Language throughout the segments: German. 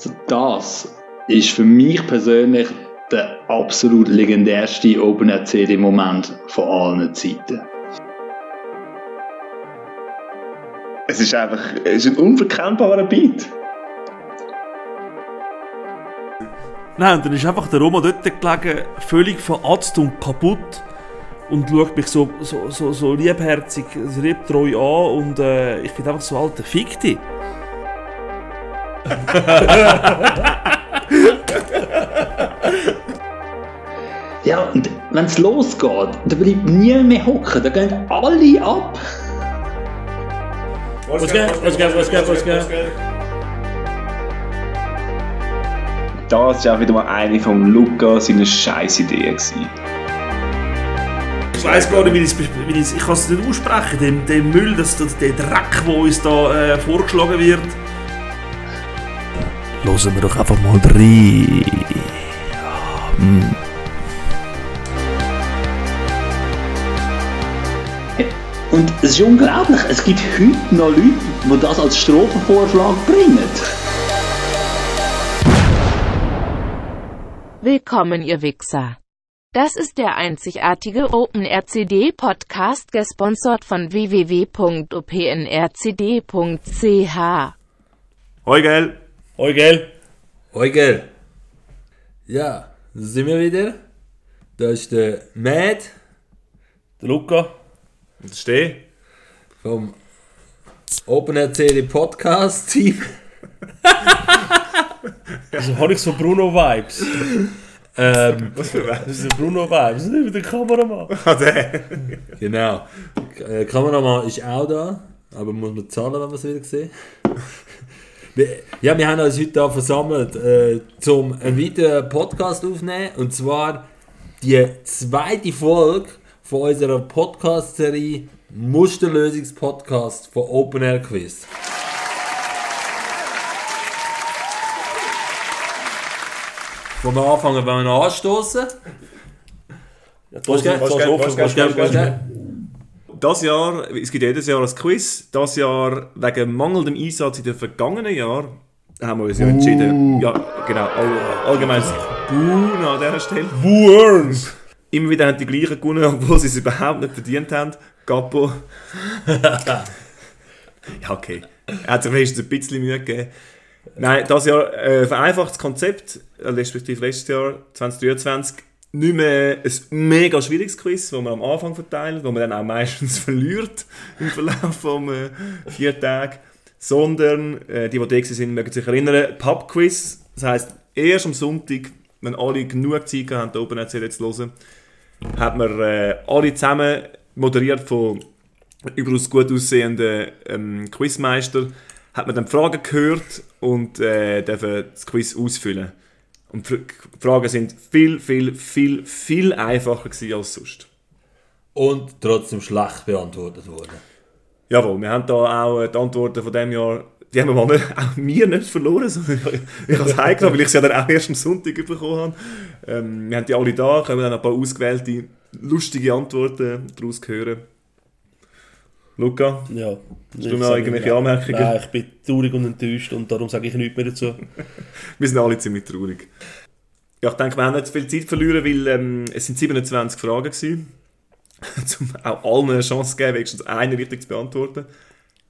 Also das ist für mich persönlich der absolut legendärste OpenRCD-Moment von allen Zeiten. Es ist einfach es ist ein unverkennbarer Beat. Nein, und dann ist einfach der Roma dort gelegen, völlig veratzt und kaputt und schaut mich so, so, so, so liebherzig, liebtreu an und äh, ich bin einfach so alter Fick dich. Ja, und wenn es losgeht, da bleibt niemand mehr hocken, da gehen alle ab. Was geht, was geht, was geht, was geht? Das war auch wieder mal eine von Luca seine Scheißidee. gewesen. Ich weiß gar nicht, wie ich es wie ich's- ich kann es nicht aussprechen, den, den Müll, das, der Dreck, der uns da äh, vorgeschlagen wird. Hören wir doch einfach mal rein. Und es ist unglaublich, es gibt heute noch Leute, die das als Strophenvorschlag bringen. Willkommen, ihr Wichser. Das ist der einzigartige OpenRCD-Podcast, gesponsert von www.opnrcd.ch. Hoi, gell? Hoi, gell? Ja, da sind wir wieder. Da ist der Matt Der Luca. und Steh vom OpenRCD Podcast Team. Also habe ich so Bruno-Vibes. Ähm, Das sind Bruno-Vibes, nicht mit der Kameramann. genau. Äh, Kameramann ist auch da, aber muss man zahlen, wenn wir es wieder sehen. Wir- Ja, wir haben uns heute hier versammelt, äh, um einen weiteren Podcast aufzunehmen. Und zwar die zweite Folge von unserer Podcast-Serie Musterlösungs-Podcast von Open Air Quiz. Wo wir anfangen, wenn wir anstoßen. Ja, Was geht? Was geht? Das Jahr, es gibt jedes Jahr ein Quiz. Das Jahr wegen mangelndem Einsatz in den vergangenen Jahren haben wir uns ja entschieden. Ja, genau. All, allgemein Buh an dieser Stelle. Worms! Immer wieder haben die gleichen gewonnen, obwohl sie es überhaupt nicht verdient haben. Gappo. ja, okay. Er hat sich wenigstens ein bisschen Mühe gegeben. Nein, das Jahr äh, vereinfachtes Konzept, äh, respektive letztes Jahr, 2023, nicht mehr ein mega schwieriges Quiz, das man am Anfang verteilt, wo man dann auch meistens verliert im Verlauf von äh, vier Tagen, sondern, äh, die, die da sind, mögen sich erinnern, Pub-Quiz, das heisst, erst am Sonntag, wenn alle genug Zeit haben, den Open erzählt zu hören, hat man äh, alle zusammen moderiert von überaus gut aussehenden ähm, Quizmeister, hat man dann Fragen gehört und äh, dürfen das Quiz ausfüllen. Und die Fragen sind viel, viel, viel, viel einfacher gewesen als sonst. Und trotzdem schlecht beantwortet worden. Jawohl, wir haben da auch äh, die Antworten von diesem Jahr, die haben wir mal nicht, auch mir nicht verloren, sondern ich, ich habe es heimgenommen, weil ich sie ja dann auch erst am Sonntag bekommen habe. Ähm, wir haben die alle da, können dann ein paar ausgewählte, lustige Antworten daraus hören. Luca, Ja. hast du noch irgendwelche Anmerkungen? Nein, ich bin traurig und enttäuscht und darum sage ich nichts mehr dazu. Wir sind alle ziemlich traurig. Ja, ich denke, wir haben nicht viel Zeit verlieren, weil ähm, es sind 27 Fragen gewesen. um auch allen eine Chance zu geben, wenigstens eine richtig zu beantworten.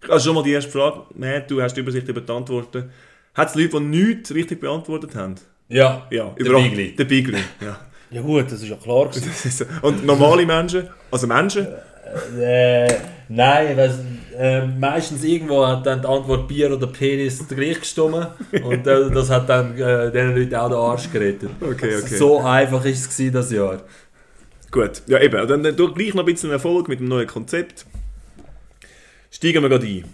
Also schon mal die erste Frage. Matt, du hast die Übersicht über die Antworten. Hat es Leute, die nichts richtig beantwortet haben? Ja, Ja, der Bigli. Der Bigli, ja. Ja gut, das ist ja klar. Und normale Menschen, also Menschen, Äh, nein, weiss, äh, meistens irgendwo hat dann die Antwort Bier oder Penis gleich gestimmt und äh, das hat dann äh, den Leuten auch den Arsch gerettet. Okay, okay. So einfach ist es gewesen, das Jahr. gut. Ja eben, dann, dann gleich noch ein bisschen Erfolg mit dem neuen Konzept. Steigen wir gerade ein.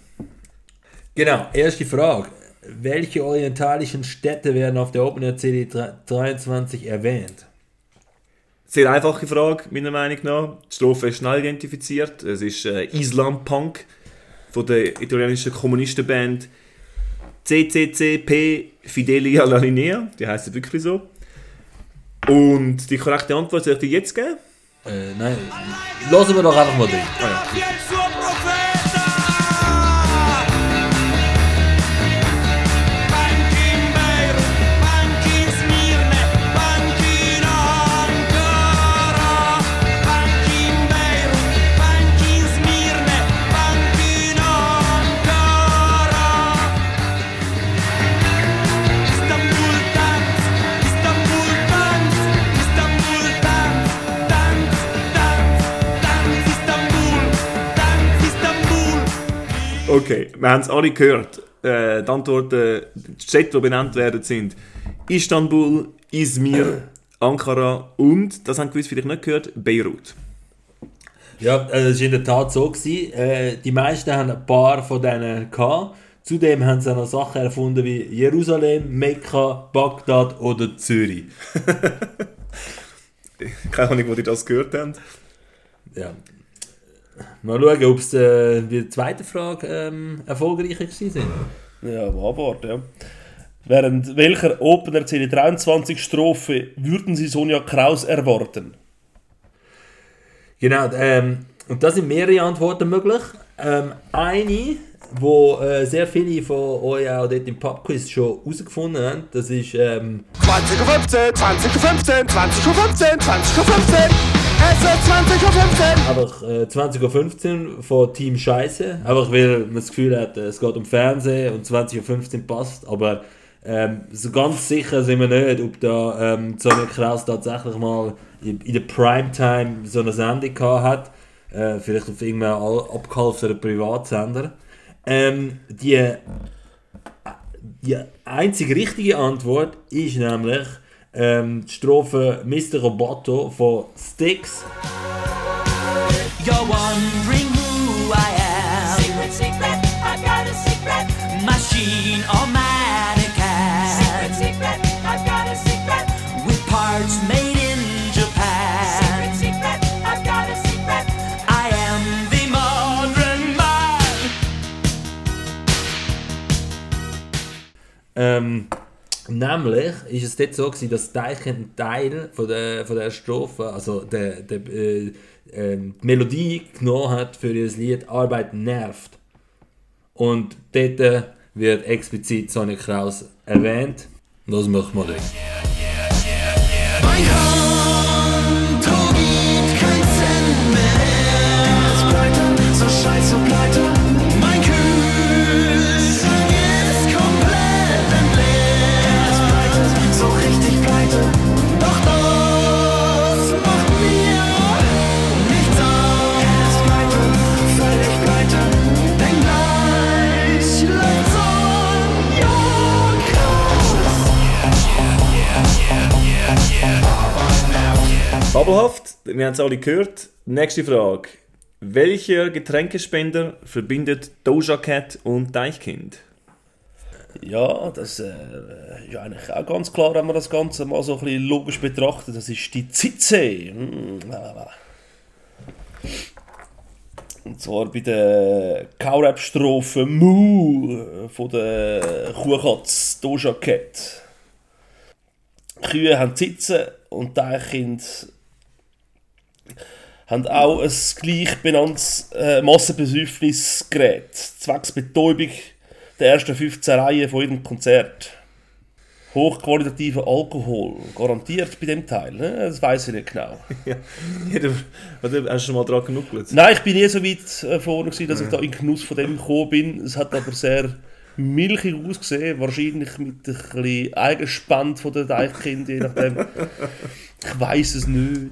Genau, erste Frage. Welche orientalischen Städte werden auf der Open Air CD 23 erwähnt? Sehr einfache Frage, meiner Meinung nach. Die Strophe ist schnell identifiziert. Es ist äh, Islam Punk von der italienischen Kommunistenband CCCP Fidelia La Linea. Die heisst wirklich so. Und die korrekte Antwort soll ich dir jetzt geben? Äh, nein, lassen wir doch einfach mal drin. Chi è wir haben es alle gehört. Äh, die Antworten, die Städte, die benannt werden, sind Istanbul, Izmir, Ankara und, das haben gewisse vielleicht nicht gehört, Beirut. Ja, äh, es war in der Tat so. Gewesen. Äh, die meisten haben ein paar von denen gehabt. Zudem haben sie auch noch Sachen erfunden wie Jerusalem, Mekka, Bagdad oder Zürich. Keine Ahnung, wo die das gehört haben. Ja. Mal schauen, ob es äh, bei der zweiten Frage ähm, erfolgreicher gewesen sind. Ja, abwarten, ja. Während welcher Opener CD 23 Strophe würden Sie Sonja Kraus erwarten? Genau, ähm, und da sind mehrere Antworten möglich. Ähm, eine, wo äh, sehr viele von euch auch dort im Pubquiz schon herausgefunden haben, das ist ähm, 20.15 Uhr, 20.15 Uhr, 20.15 Uhr, 20.15 Uhr, es ist 20.15 Uhr. einfach äh, 20.15 Uhr von Team Scheiße. Einfach weil man das Gefühl hat, äh, es geht um Fernsehen und 20.15 Uhr passt. Aber ähm, so ganz sicher sind wir nicht, ob da ähm, Sonja Kraus tatsächlich mal in, der Primetime so eine Sendung gehabt hat. Äh, vielleicht auf irgendeinem abgehalfterten Privatsender. Ähm, die, die einzige richtige Antwort ist nämlich ähm, die Strophe Mr. Roboto von Styx. You're wondering who I am. Secret, secret, I've got a secret. Machine or mannequin. Secret, secret, I've got a secret. With parts made in Japan. Secret, secret, I've got a secret. I am the modern man. Ähm, nämlich ist es dort so gewesen, dass Deichen einen Teil von der, von der Strophe, also der, der, äh, ähm, die Melodie genommen hat für ihr Lied Arbeit nervt. Und dort äh, wird explizit Sonja Kraus erwähnt. Das machen wir nicht. Mein Konto gibt keinen Cent mehr. So scheiße pleite. Fabelhaft, wir haben es alle gehört. Nächste Frage. Welcher Getränkespender verbindet Doja Cat und Deichkind? Ja, das äh, ist eigentlich auch ganz klar, wenn man das Ganze mal so ein bisschen logisch betrachtet. Das ist die Zitze. La. Und zwar bei der Kaurap-Strophe Mu von der Kuhkatz Doja Cat. Kühe haben Zitzen und Deichkind haben auch ein gleich benanntes äh, Massenbesäufnisgerät, zwecks Betäubung der ersten 15 Reihen von jedem Konzert. Hochqualitativer Alkohol, garantiert bei dem Teil, ne? das weiß ich nicht genau. Ja, hast du schon mal dran genuckelt? Nein, ich bin nie so weit äh, vorne, gewesen, dass ich da in Genuss von dem gekommen bin. Es hat aber sehr milchig ausgesehen, wahrscheinlich mit ein bisschen Eigenspand von den Deichkind, je nachdem. ich weiß es nicht.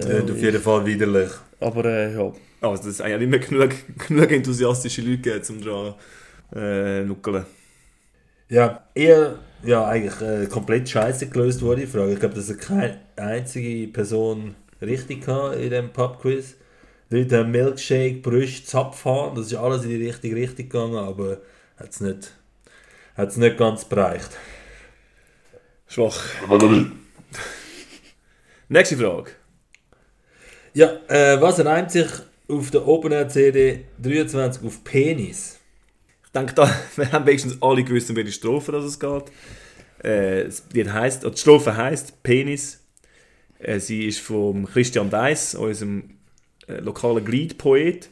Tönt auf jeden Fall widerlich. Aber äh, ja. Also, das ist eigentlich nicht mehr genug, genug enthusiastische Leute geben, um dran äh, nuckeln. Ja, eher ja, eigentlich äh, komplett scheiße gelöst wurde die Frage. Ich glaube, dass keine einzige Person richtig hatte in diesem Pubquiz. Leute haben Milkshake, Brüste, Zapfhahn, das ist alles in die richtige Richtung gegangen, aber hat es nicht, hat's nicht ganz bereicht. Schwach. Nächste Frage. Ja, äh, was reimt sich auf der Open CD 23 auf Penis? Ich denke, da, wir haben wenigstens alle gewusst, um welche Strophe das es geht. Äh, Lied heisst, die Strophe heisst Penis. Äh, sie ist von Christian Deiss, unserem äh, lokalen Gliedpoet.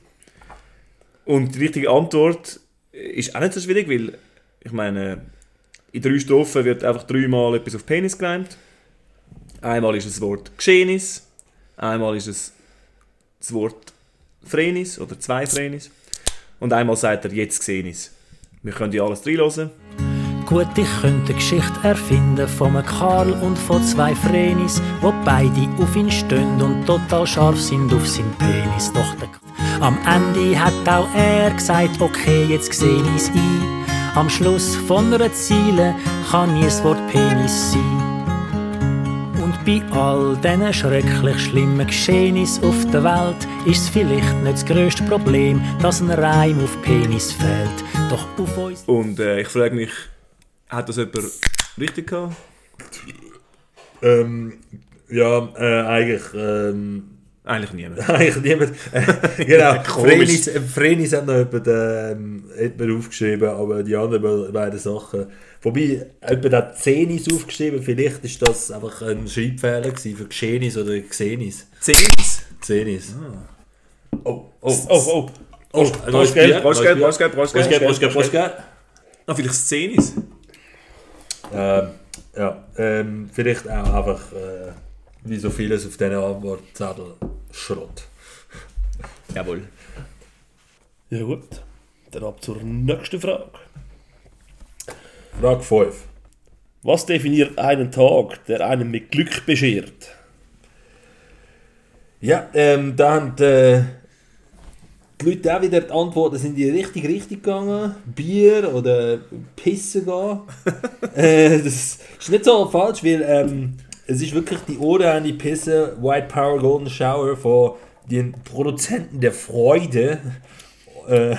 Und die richtige Antwort ist auch nicht so schwierig, weil ich meine, in drei Strophen wird einfach dreimal etwas auf Penis gereimt. Einmal ist das Wort Geschehenis, einmal ist es das Wort Frenis oder zwei Frenis und einmal sagt er jetzt gesehen ist. Wir können ja alles reinhören. Gut, ich könnte eine Geschichte erfinden von einem Karl und von zwei Frenis, wo beide auf ihn stehen und total scharf sind auf seinen Penis. Doch der Am Ende hat auch er gesagt, okay, jetzt seh ich's ein. Am Schluss von einer Ziele kann nie das Wort Penis sein. Und bei all diesen schrecklich schlimmen Geschehnissen auf der Welt ist es vielleicht nicht das grösste Problem, dass ein Reim auf Penis fehlt. Doch auf uns. Und äh, ich frage mich, hat das jemand richtig gehabt? Ähm, ja, äh, eigentlich. Ähm, Eigentlich niemand. eigentlich niemand. Äh, genau. Frenis, Frenis hat noch jemand, ähm, jemand aufgeschrieben, aber die anderen beiden Sachen. Wobei, jemand hat Zenis aufgeschrieben, vielleicht ist das einfach ein Schreibfehler gewesen für Geschenis oder Xenis. Zenis. Zenis. Oh, oh, Oh, oh. oh, Brauchst Geld? Brauchst du Geld? Brauchst du Geld? Brauchst du Brauchst Geld? Geld, brauchst Geld, brauchst Geld. Ah, vielleicht Szenis. Ähm, ja, ähm, vielleicht auch einfach, äh, wie so vieles auf diesen Antwortzettel, Schrott. Jawohl. Ja gut, dann ab zur nächsten Frage. Frage 5. Was definiert einen Tag, der einen mit Glück beschert? Ja, ähm, da haben die, die Leute auch wieder die Antworten sind die richtig richtig gegangen. Bier oder Pissen gehen. äh, das ist nicht so falsch, weil ähm, es ist wirklich die ohrenhände Pisse White Power Golden Shower von den Produzenten der Freude. Äh,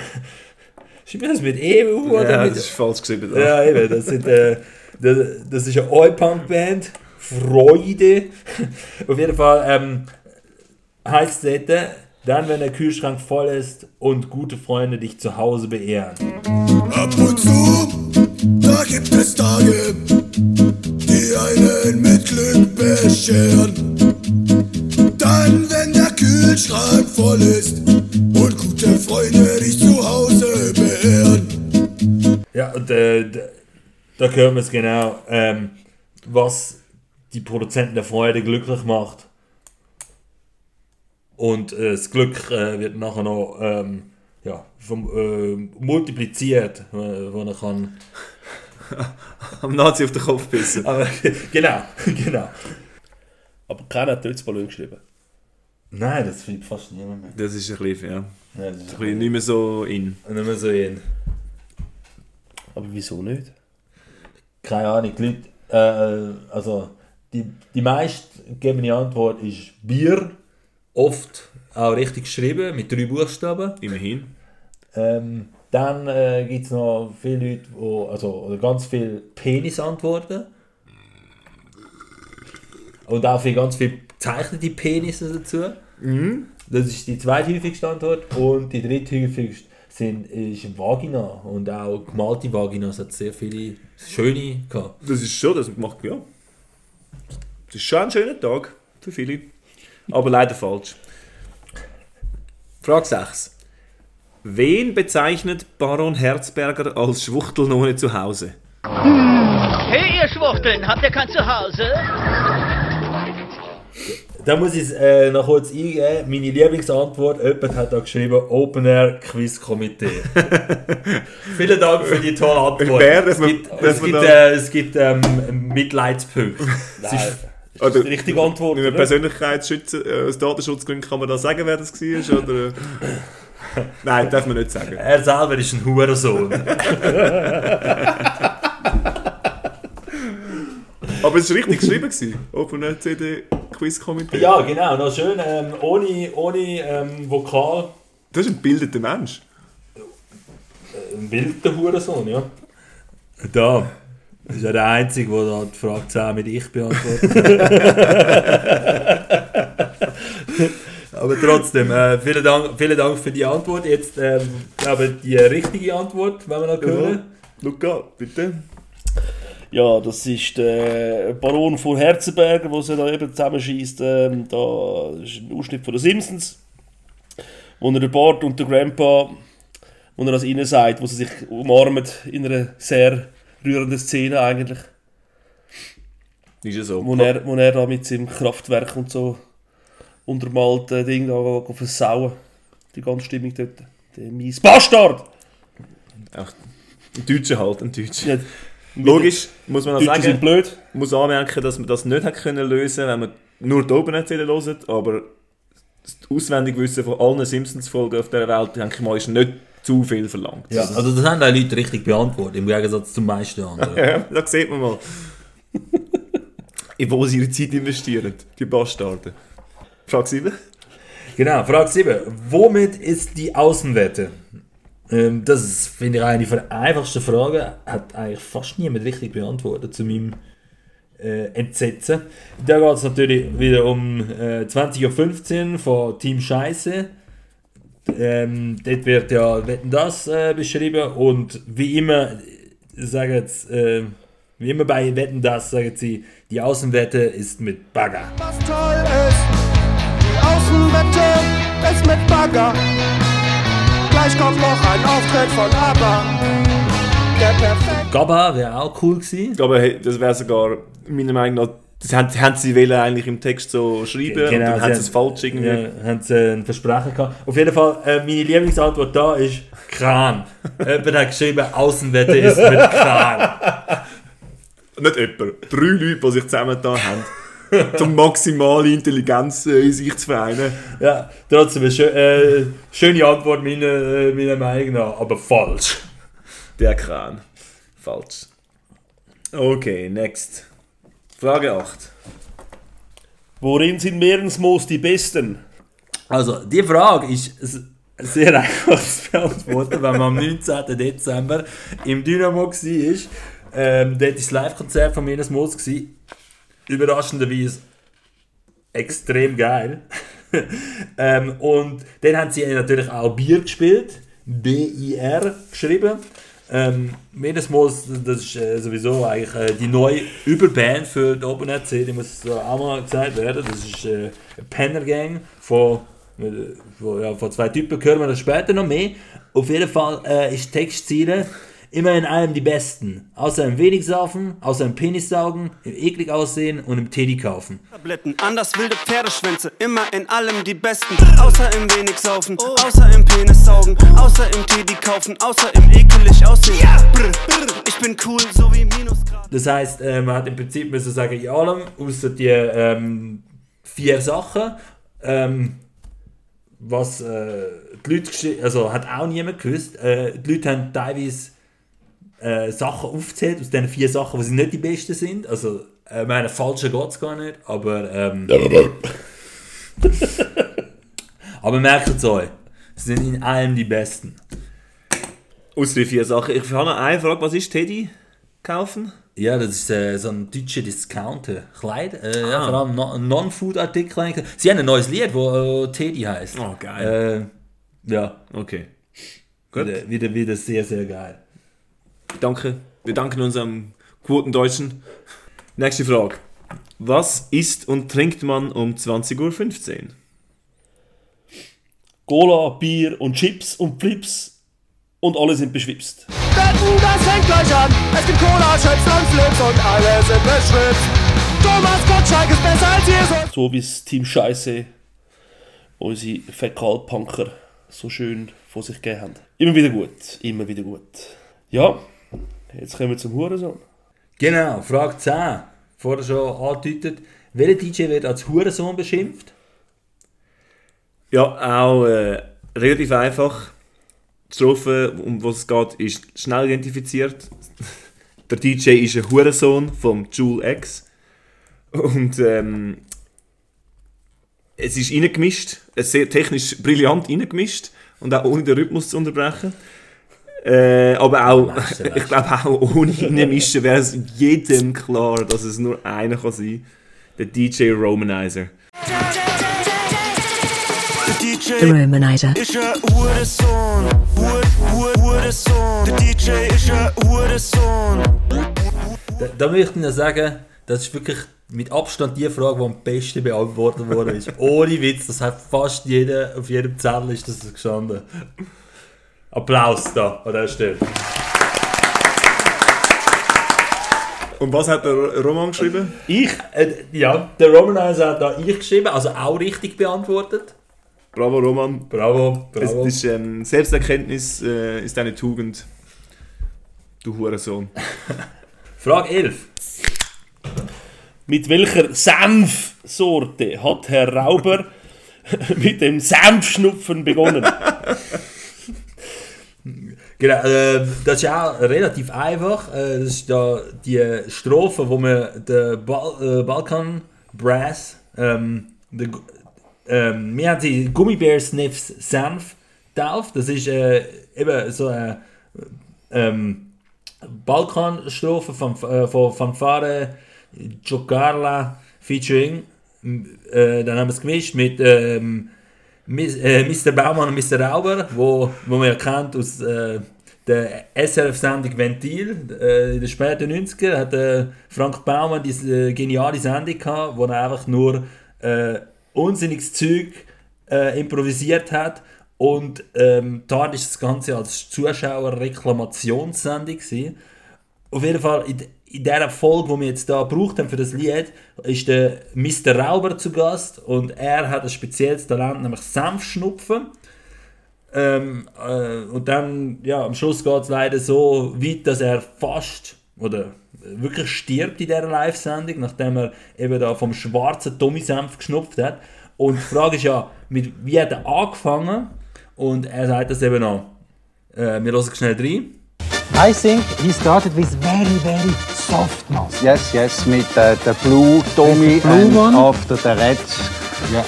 schreibt man das mit EU oder Ja, mit das ist falsch geschrieben. ja, eben, das, sind, äh, das, das ist eine Oi-Punk-Band. Freude. Auf jeden Fall ähm, heißt es dort, dann, wenn der Kühlschrank voll ist und gute Freunde dich zu Hause beehren. Ab und zu, da gibt es Tage, die einen Glück bescheren. Dann, wenn der Kühlschrank voll ist und gute Freunde dich zu Hause beehren. Ja, und äh, da hören wir es genau, ähm, was die Produzenten der Freude glücklich macht. Und äh, das Glück äh, wird nachher noch ähm, ja, vom, äh, multipliziert, äh, wo er kann. Am Nazi auf den Kopf bissen. Aber, genau, genau. Aber keiner hat Dötzballon geschrieben. Nein, das findet fast niemand mehr. Das ist ein bisschen, ja. Nein, das ist Ein bisschen nicht mehr so in. nicht mehr so in. Aber wieso nicht? Keine Ahnung, die Leute, äh, also die, die meistgegebene Antwort ist Bier, oft auch richtig geschrieben, mit drei Buchstaben. Immerhin. Ähm, dann äh, gibt es noch viele Leute, wo, also ganz viele Penis-Antworten. Und auch viele, ganz viele gezeichnete Penisse dazu. Das ist die zweithäufigste Antwort. Und die dritthäufigste sind, ist Vagina. Und auch gemalte Vaginas hat sehr viele schöne gehabt. Das ist schon, das macht, ja. Das ist schon ein schöner Tag für viele. Aber leider falsch. Frage 6. Wen bezeichnet Baron Herzberger als Schwuchtelnone zu Hause? Hey, ihr Schwuchteln, habt ihr kein Zuhause? Da muss ich äh, noch kurz eingeben. Meine Lieblingsantwort, jemand hat da geschrieben, Open Air Quiz Komitee. Vielen Dank für die tolle Antwort. Wer, dass es man- gibt, dass es man gibt, äh, es gibt ähm, Mitleidspunkte. Ist, Das ist die richtige Antwort. Mit einem? Persönlichkeitsschutz, äh, aus Datenschutzgründen kann man da sagen, wer das war? Oder? Nein, darf man nicht sagen. er selber ist ein Hurensohn. Aber es war richtig geschrieben. gewesen. Open CD Quiz Komitee. ja, genau, noch schön, ähm, ohne, ohne ähm, Vokal. Das ist ein bildeter Mensch. Ein wilder Hurensohn, ja. Da. Das ist ja der Einzige, der da die Frage 10 mit ich beantwortet. Aber trotzdem, äh, vielen, Dank, vielen Dank für die Antwort. Jetzt, ähm, ich, die richtige Antwort, wenn wir noch hören. Luca, bitte. Ja, das ist der Baron von Herzenberger, der sie da eben zusammenschießt. Ähm, da ist ein Ausschnitt von den Simpsons, wo er der Bart und der Grandpa, wo er das ihnen sagt, wo sie sich umarmen in einer sehr rührenden Szene eigentlich. Ist ja so. Wo er, wo er da mit seinem Kraftwerk und so untermalten Ding da versauen. Die ganze Stimmung dort. Der mies Bastard! Ach, ein Deutscher halt, ein Deutscher. Ja, Logisch, muss man auch Deutsche sind sagen. blöd. muss anmerken, dass man das nicht hat können lösen wenn man nur die Open erzählen hören, aber das Auswendigwissen von allen Simpsons-Folgen auf dieser Welt, denke ich mal, ist nicht zu viel verlangt. Ja, also das haben die Leute richtig beantwortet, im Gegensatz zum meisten anderen. Ja, da sieht man mal. In wo sie ihre Zeit investieren, die Bastarde. Frage 7. Genau, Frage 7. Womit ist die Außenwette? Ähm, das ist, finde ich, eine der einfachsten Fragen. Hat eigentlich fast niemand richtig beantwortet zu meinem äh, Entsetzen. Da geht es natürlich wieder um äh, 20.15 Uhr von Team Scheiße. Ähm, dort wird ja Wetten das äh, beschrieben und wie immer sagen jetzt, äh, wie immer bei Wetten das sagen sie, die Außenwette ist mit Bagger. Was toll ist, die Außenwette ist mit Bagger. Gleich kommt noch ein Auftritt von ABBA. Der perfekt. Gabba wäre auch cool gewesen. Aber hey, das wäre sogar, meiner Meinung nach, das haben, haben sie wollen eigentlich im Text so schreiben und dann haben sie es falsch irgendwie. Ja, haben sie ein Versprechen gehabt. Auf jeden Fall, äh, meine Lieblingsantwort da ist Kran. Jemand hat geschrieben, Außenwette ist mit Kran. Nicht jemand. Drei Leute, die sich zusammengetan haben, um maximale Intelligenz äh, in sich zu vereinen. Ja, trotzdem eine schö äh, schöne Antwort meiner, äh, meiner Meinung nach, aber falsch. Der Kran. Falsch. Okay, next. Frage 8. Worin sind Meerensmoos die besten? Also, die Frage ist sehr einfach zu beantworten, wenn man am 19. Dezember im Dynamo war. Ähm, dort war das Live-Konzert von Menes Moos. gewesen. Überraschenderweise extrem geil. ähm, und dann haben sie natürlich auch Bier gespielt. B-I-R geschrieben. Ähm, Menes Moos, das ist äh, sowieso eigentlich äh, die neue Überband für die Open RC, die muss so auch mal gesagt werden. Das ist äh, eine Penner Gang von, äh, von, ja, von zwei Typen, hören wir das später noch mehr. Auf jeden Fall äh, ist Textziele immer in allem die Besten. Außer im wenig saufen, außer im Penis saugen, im eklig aussehen und im Teddy kaufen. Tabletten, anders wilde Pferdeschwänze, immer in allem die Besten. Außer im wenig saufen, außer im Penis saugen, außer im Teddy kaufen, außer im ekelig aussehen. Brr, brr, ich bin cool, so wie Minusgrad. Das heisst, äh, man hat im Prinzip müssen sagen, in allem, außer die ähm, vier Sachen, ähm, was äh, die Leute also hat auch niemand gewusst. Äh, die Leute haben teilweise äh, Sachen aufgezählt, aus diesen vier Sachen, die nicht die besten sind. Also, äh, ich meine, falscher geht es gar nicht, aber. Ähm, aber merkt es euch, sie sind in allem die Besten. Aus den vier Sachen. Ich habe noch eine Frage. Was ist Teddy kaufen? Ja, das ist äh, so ein deutscher Discounter. Kleid, äh, ja, Ah. vor allem no- Non-Food-Artikel. Sie haben ein neues Lied, wo äh, Teddy heißt. Oh, geil. Äh, ja. Okay. Gut. Wieder, wieder, wieder sehr, sehr geil. Danke. Wir danken unserem Quotendeutschen. Nächste Frage. Was isst und trinkt man um 20.15 Uhr? Cola, Bier und Chips und Flips und alle sind beschwipst. Wetten, das fängt gleich an. Es gibt Cola, Chips und Flips und alle sind beschwipst. Thomas Gottschalk ist besser als Jesus. So wie das Team Scheiße unsere Fäkalpunker so schön vor sich gegeben haben. Immer wieder gut, immer wieder gut. Ja, jetzt kommen wir zum Hurensohn. Genau, Frage 10. Vorher schon angedeutet. Welcher DJ wird als Hurensohn beschimpft? Ja, auch äh, relativ einfach. Die Strophe, um was es geht, ist schnell identifiziert. Der DJ ist ein Hurensohn vom Jule X. Und ähm, es ist reingemischt, es ist sehr technisch brillant reingemischt und auch ohne den Rhythmus zu unterbrechen. Äh, aber auch, ich glaube auch ohne reinmischen wäre es jedem klar, dass es nur einer kann sein Der DJ Romanizer. Der DJ The Romanizer. ist ein Hurensohn. Hurensohn. Der DJ ist ein Hurensohn. Da, da möchte ich noch sagen, das ist wirklich mit Abstand die Frage, die am besten beantwortet worden ist. Ohne Witz, das hat fast jeder, auf jedem Zettel ist das gestanden. Applaus da an der Stelle. Und was hat der Roman geschrieben? Ich, äh, ja, der Romanizer hat da ich geschrieben, also auch richtig beantwortet. Bravo Roman. Bravo, bravo. Es ist, ähm, Selbsterkenntnis äh, ist eine Tugend. Du Hurensohn. Frage 11. Mit welcher Senfsorte hat Herr Rauber mit dem Senfschnupfen begonnen. Genau, äh, das ist auch relativ einfach. Äh, das ist da die Strophe, wo man den Bal äh, Balkan Brass, ähm, Gu- ähm, wir haben sie Gummibär Sniffs Senf getauft. Das ist äh, eben so eine ähm, Balkanstrophe von, äh, von Fanfare Jokarla featuring. Äh, dann haben wir es gemischt mit ähm, Mr. Baumann und Mr. Rauber, wo, wo man ja kennt aus äh, der SRF-Sendung Ventil äh, in den späten 90er hat äh, Frank Baumann diese äh, geniale Sendung gehabt, wo er einfach nur äh, unsinniges Zeug äh, improvisiert hat und ähm, da ist das Ganze als Zuschauer-Reklamationssendung. Auf jeden Fall in, in dieser Folge, die wir jetzt da gebraucht haben für das Lied, ist der Mr. Rauber zu Gast und er hat ein spezielles Talent, nämlich Senfschnupfen. Ähm, äh, und dann, ja, am Schluss geht es leider so weit, dass er fast oder wirklich stirbt in dieser Live-Sendung, nachdem er eben da vom schwarzen Tommy Senf geschnupft hat. Und die Frage ist ja, mit, wie hat er angefangen? Und er sagt das eben noch. Äh, wir hören schnell rein. I think he started with very, very soft mask. Yes, yes, with uh, the blue Tommy the blue and one? after the red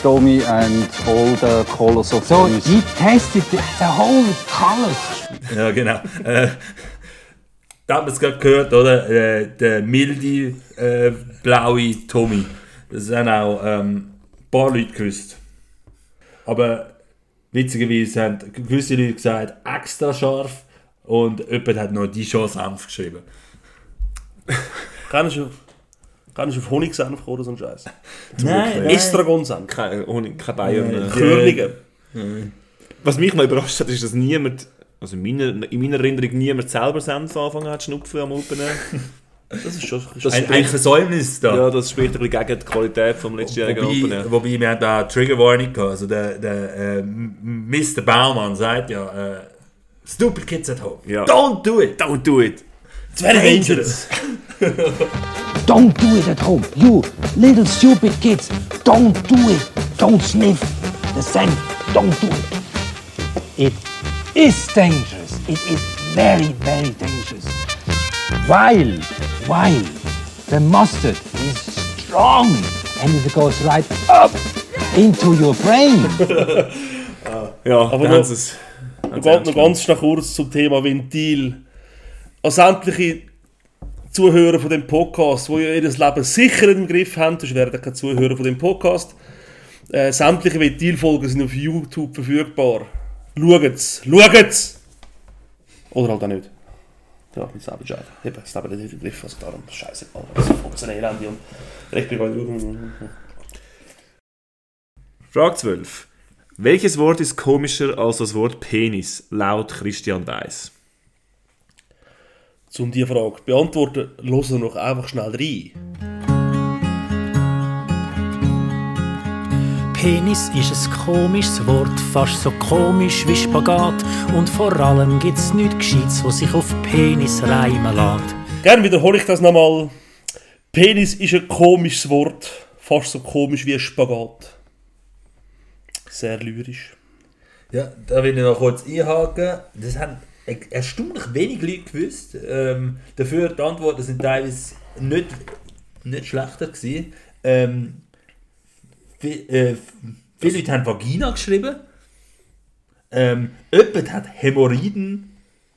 Tommy and all the colors of So Tommys. he tested the, the whole colors. Ja, genau. Äh, da haben wir es gerade gehört, oder? Äh, der milde, äh, blaue Tommy. Das haben auch ähm, ein paar Leute gewusst. Aber witzigerweise haben gewisse Leute gesagt, extra scharf. Und jemand hat noch die Chance Senf geschrieben. Kann kann ich auf Honigsenf oder so ein Scheiß? Nein, nein. Estragonsenf. Kein, Honig, kein Bayern. Nein, Körnigen. Nein. Was mich noch überrascht hat, ist, dass niemand, also in meiner, in meiner Erinnerung, niemand selber Senf angefangen hat schnupfen am Open Air. Das ist schon Das ein, ein Versäumnis da. Ja, das spricht ein bisschen gegen die Qualität vom letztjährigen Open Wobei, wobei wir haben da Trigger Warning gehabt. Also der, der äh, Mr. Baumann sagt ja, äh, Stupid Kids at Home. Ja. Don't do it! Don't do it! Very dangerous. Don't do it at home. You little stupid kids, don't do it. Don't sniff the scent. Don't do it. It is dangerous. It is very, very dangerous. While, while the mustard is strong and it goes right up into your brain. Ja, Aber da noch, ganz- noch ganz kurz zum Thema Ventil. An sämtliche Zuhörer von dem Podcast, die ja ihr Leben sicher im Griff haben, sonst werden keine Zuhörer von dem Podcast. Äh, sämtliche Ventilfolgen sind auf YouTube verfügbar. Schaut's! Schaut's! Oder halt auch nicht. Ja, mit selber Bescheid. Eben, das Leben nicht im Griff, also darum scheiße. Das funktioniert Elende und recht ich Frage 12. Welches Wort ist komischer als das Wort Penis, laut Christian Weiss? Um diese Frage zu beantworten, hören wir noch einfach schnell rein. Penis ist ein komisches Wort, fast so komisch wie Spagat. Und vor allem gibt's nichts Gescheites, was sich auf Penis reimen lässt. Gerne wiederhole ich das nochmal. Penis ist ein komisches Wort, fast so komisch wie ein Spagat. Sehr lyrisch. Ja, da will ich noch kurz einhaken. Das haben erstaunlich wenig Leute gewusst. Ähm, dafür die Antworten sind teilweise nicht, nicht schlechter gewesen. Ähm, vi- äh, viele Leute haben Vagina geschrieben. Ähm, jemand hat Hämorrhoiden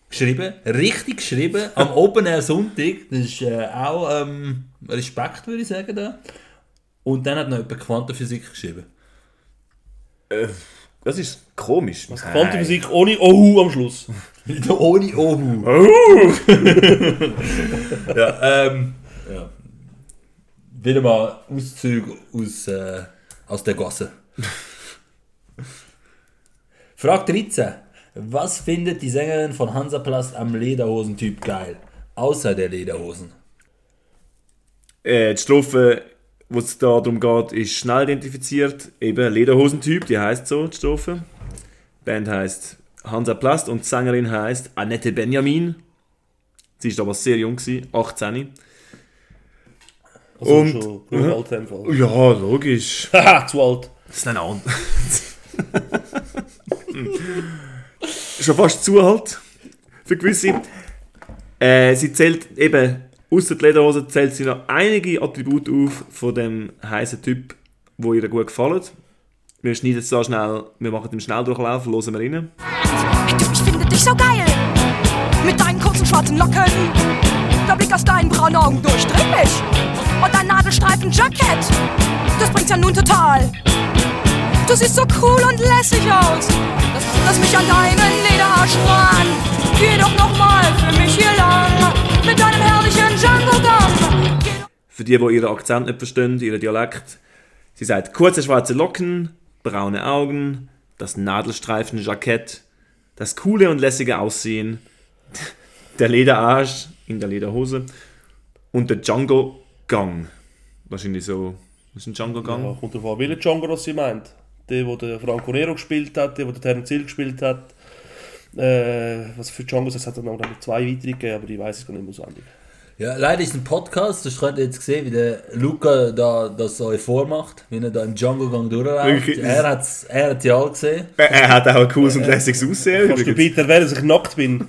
geschrieben, richtig geschrieben, am Open Air Sonntag. Das ist äh, auch ähm, Respekt, würde ich sagen. Da. Und dann hat noch jemand Quantenphysik geschrieben. Äh, das ist komisch. Was Quantenphysik ohne Ohu am Schluss. ohne Ohu. Ohu! ja, ähm, ja. Wieder mal Auszüge aus, äh, aus der Gasse. Frage 13. Was findet die Sängerin von Hansaplast am Lederhosentyp geil? Außer der Lederhosen. Äh, die Strophe, wo es da darum geht, ist schnell identifiziert. Eben Lederhosentyp, die heißt so, die Strophe. Die Band heißt Hansa Plast und die Sängerin heißt Annette Benjamin. Sie ist aber sehr jung, gewesen, 18. Also schon genug alt Fall. Ja, logisch. Haha, zu alt. Das ist ein an. Schon fast zu halt. Für gewisse. Äh, sie zählt eben, außer die Lederhose, zählt sie noch einige Attribute auf von dem heißen Typ, wo ihr gut gefallen. Wir schneiden es da schnell, wir machen den Schnelldurchlauf, hören wir rein. Ich finde dich so geil. Mit deinen kurzen schwarzen Locken. Der Blick aus deinen braunen Augen durchdringlich. Und dein Nadelstreifen-Jackett. Das bringt's ja nun total. Du siehst so cool und lässig aus. Lass, lass mich an deinen Lederarsch ran. Geh doch noch mal für mich hier lang. Mit deinem herrlichen Django-Gum. Für die, die ihren Akzent nicht verstehen, ihren Dialekt. Sie sagt kurze schwarze Locken, braune Augen, das Nadelstreifen-Jackett, das coole und lässige Aussehen, der Lederarsch in der Lederhose und der Django-Gang. Wahrscheinlich so. Was ist ein Django-Gang? Ja, kommt an, welcher Django das sie meint. Der, wo der Franco Nero gespielt hat, der, wo der Terence Hill gespielt hat. Äh, was für Django's, es hat dann noch zwei weitere gegeben, aber die weiß ich gar nicht mehr auswendig. Ja, leider ist ein Podcast, das könnt ihr jetzt sehen, wie der Luca da, das euch vormacht, wie er da im Django-Gang durchläuft. Wirklich? Er hat er hat ja alle gesehen. Er, er hat auch ein cooles und lässiges Aussehen. Kannst du bitte erwähnen, dass ich nackt bin?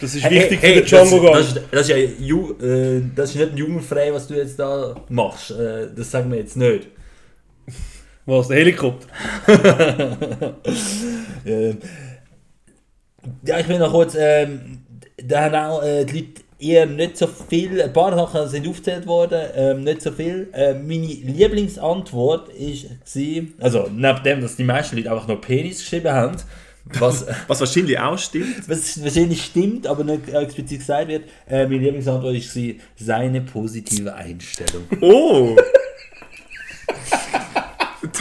Das ist Hey, wichtig hey, für den Django-Gang. Das, das, das, ist ja ju, äh, das ist nicht ein jugendfrei, was du jetzt da machst. Äh, das sagen wir jetzt nicht. Was, der Helikopter? ja, ich will noch kurz, ähm, da haben auch äh, die Leute eher nicht so viel, ein paar Sachen sind aufgezählt worden, ähm, nicht so viel. Äh, meine Lieblingsantwort ist gewesen, also neben dem, dass die meisten Leute einfach nur Penis geschrieben haben, was, was wahrscheinlich auch stimmt. Was wahrscheinlich stimmt, aber nicht explizit gesagt wird. Äh, meine Lieblingsantwort ist sie, seine positive Einstellung. Oh!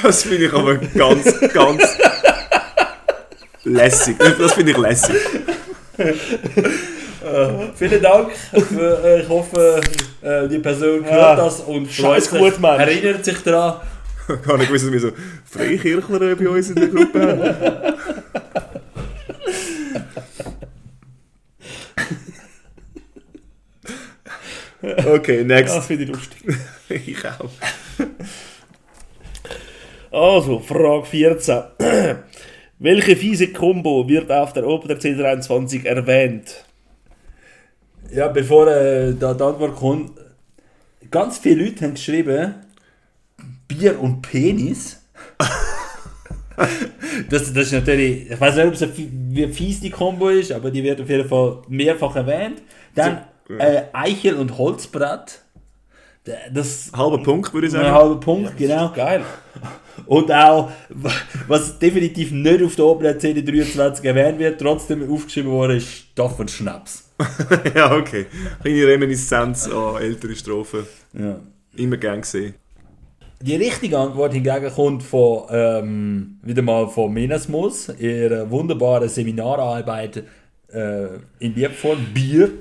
Das finde ich aber ganz, ganz lässig. Das finde ich lässig. Äh, vielen Dank. Für, äh, ich hoffe, äh, die Person hört Ja. das und freut gut, sich, Mensch. erinnert sich daran. Gar nicht gewusst, dass wir so Freikirchler bei uns in der Gruppe haben. Okay, next. Das finde ich lustig. ich auch. Also, Frage 14. Welche fiese Combo wird auf der Open der C23 erwähnt? Ja, bevor äh, da die Antwort kommt, ganz viele Leute haben geschrieben, Bier und Penis. das, das ist natürlich, ich weiß nicht, ob es eine, fies die Kombo ist, aber die wird auf jeden Fall mehrfach erwähnt. Dann äh, Eichel und Holzbrett. Das halber Punkt, würde ich sagen. Ein halber Punkt, genau. Geil. Und auch, was definitiv nicht auf der Open CD 23 erwähnt wird, trotzdem aufgeschrieben wurde, ist Stoff und Schnaps. ja, okay. Kleine Reminiszenz an ältere Strophen. Ja. Immer gern gesehen. Die richtige Antwort hingegen kommt von, ähm, wieder mal von Menasmus, ihrer wunderbaren Seminararbeit äh, in Liebform Bier.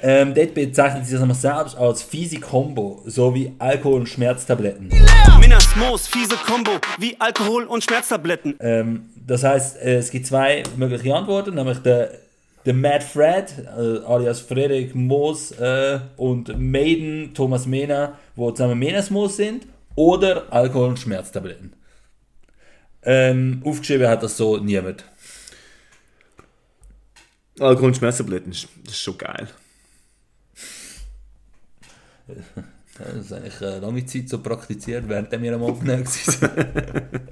Ähm, dort bezeichnet sie sich nämlich selbst als fiese Combo, sowie Alkohol- und Schmerztabletten. Minas Moos, fiese Kombo, wie Alkohol und Schmerztabletten. Ähm, das heißt, äh, es gibt zwei mögliche Antworten, nämlich der, der Mad Fred, äh, alias Frederik Moos äh, und Maiden Thomas Mena, wo zusammen Menas Moos sind, oder Alkohol- und Schmerztabletten. Ähm, aufgeschrieben hat das so niemand. Alkohol und Schmerztabletten, das ist schon geil. Ja, das ist eigentlich äh, lange Zeit so praktiziert, während wir am Aufnehmen waren.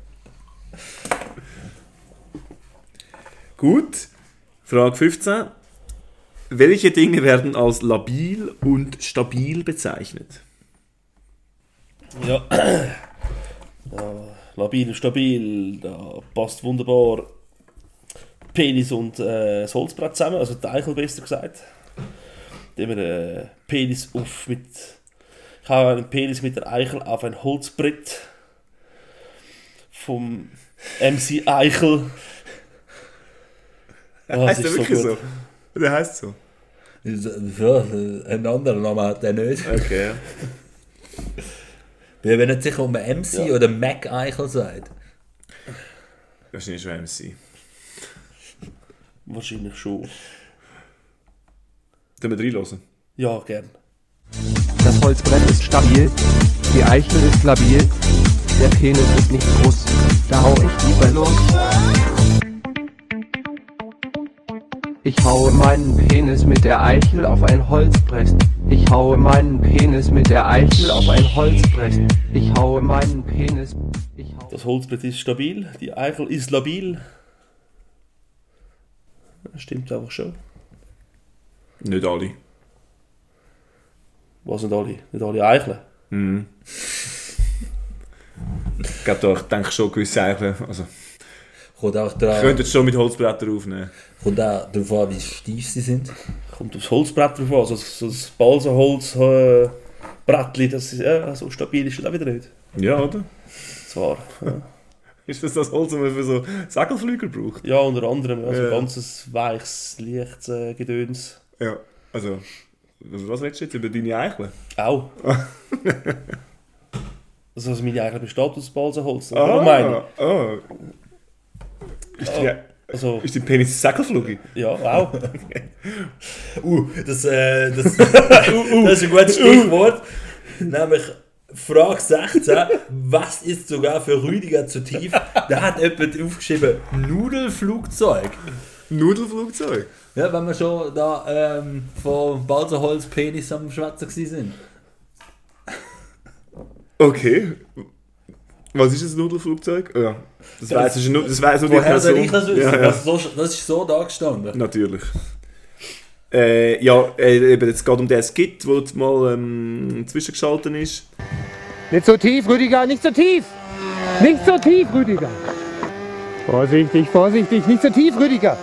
Gut. Frage 15. Welche Dinge werden als labil und stabil bezeichnet? Ja. ja labil, stabil, da passt wunderbar Penis und äh, das Holzbrett zusammen, also die Eichel besser gesagt. Indem wir äh, Penis auf mit. Ich habe einen Penis mit der Eichel auf ein Holzbrett vom MC Eichel. Der Ah, heißt der ist wirklich gut. so? Der heißt so. Ja, einen anderen Namen hat er nicht. Okay. Wir werden nicht sicher, ob man MC Ja. oder Mac Eichel sagt. Wahrscheinlich schon MC. Wahrscheinlich schon. Können wir reinlassen? Ja, gern. Das Holzbrett ist stabil, die Eichel ist labil, Der Penis ist nicht groß, da hau ich lieber los. Ich haue meinen Penis mit der Eichel auf ein Holzbrett. Ich haue meinen Penis mit der Eichel auf ein Holzbrett. Ich haue meinen Penis. Das Holzbrett ist stabil, die Eichel ist labil. Das stimmt einfach schon. Nicht alle. Was sind alle? Nicht alle Eicheln? Mhm. Ich glaube, da, ich denke schon gewisse Eichen. Also, Kommt auch dran. könntet schon mit Holzbrettern aufnehmen. Kommt auch darauf an, wie steif sie sind. Kommt aufs Holzbrett drauf an. Also so das Balsenholz äh, das ist, ja, so stabil ist das auch wieder nicht. Ja, oder? Zwar. Ja, Ist das das Holz, das man für so Segelflüger braucht? ja unter anderem. Also Ja. ganzes weiches, leichtes äh, Gedöns. Ja, also, was, redest du jetzt über deine Eicheln? Auch. Also, also meine Eichel besteht aus Balsenholz. Ah, Ah, meine ah. Ist, die, also, ist dein Penis Segelflüger? Ja, auch. Uh, das, äh, das, das ist ein gutes Stichwort. Nämlich Frage 16. Was ist sogar für Rüdiger zu tief? Da hat jemand aufgeschrieben: Nudelflugzeug. Nudelflugzeug? Ja, wenn wir schon da ähm, von Balserholz Penis am Schwätzen sind. Okay. Was ist ein Nudelflugzeug? Ja, das Ja, weiß ich nur, das weiß nur die Person. ich das wissen? Ja, ja. Das, so, das ist so da gestanden. Natürlich. Äh, ja, äh, eben, jetzt geht um den Skit, wo jetzt mal ähm, zwischengeschaltet ist. Nicht so tief, Rüdiger, nicht so tief! Nicht so tief, Rüdiger! Vorsichtig, vorsichtig, nicht so tief, Rüdiger!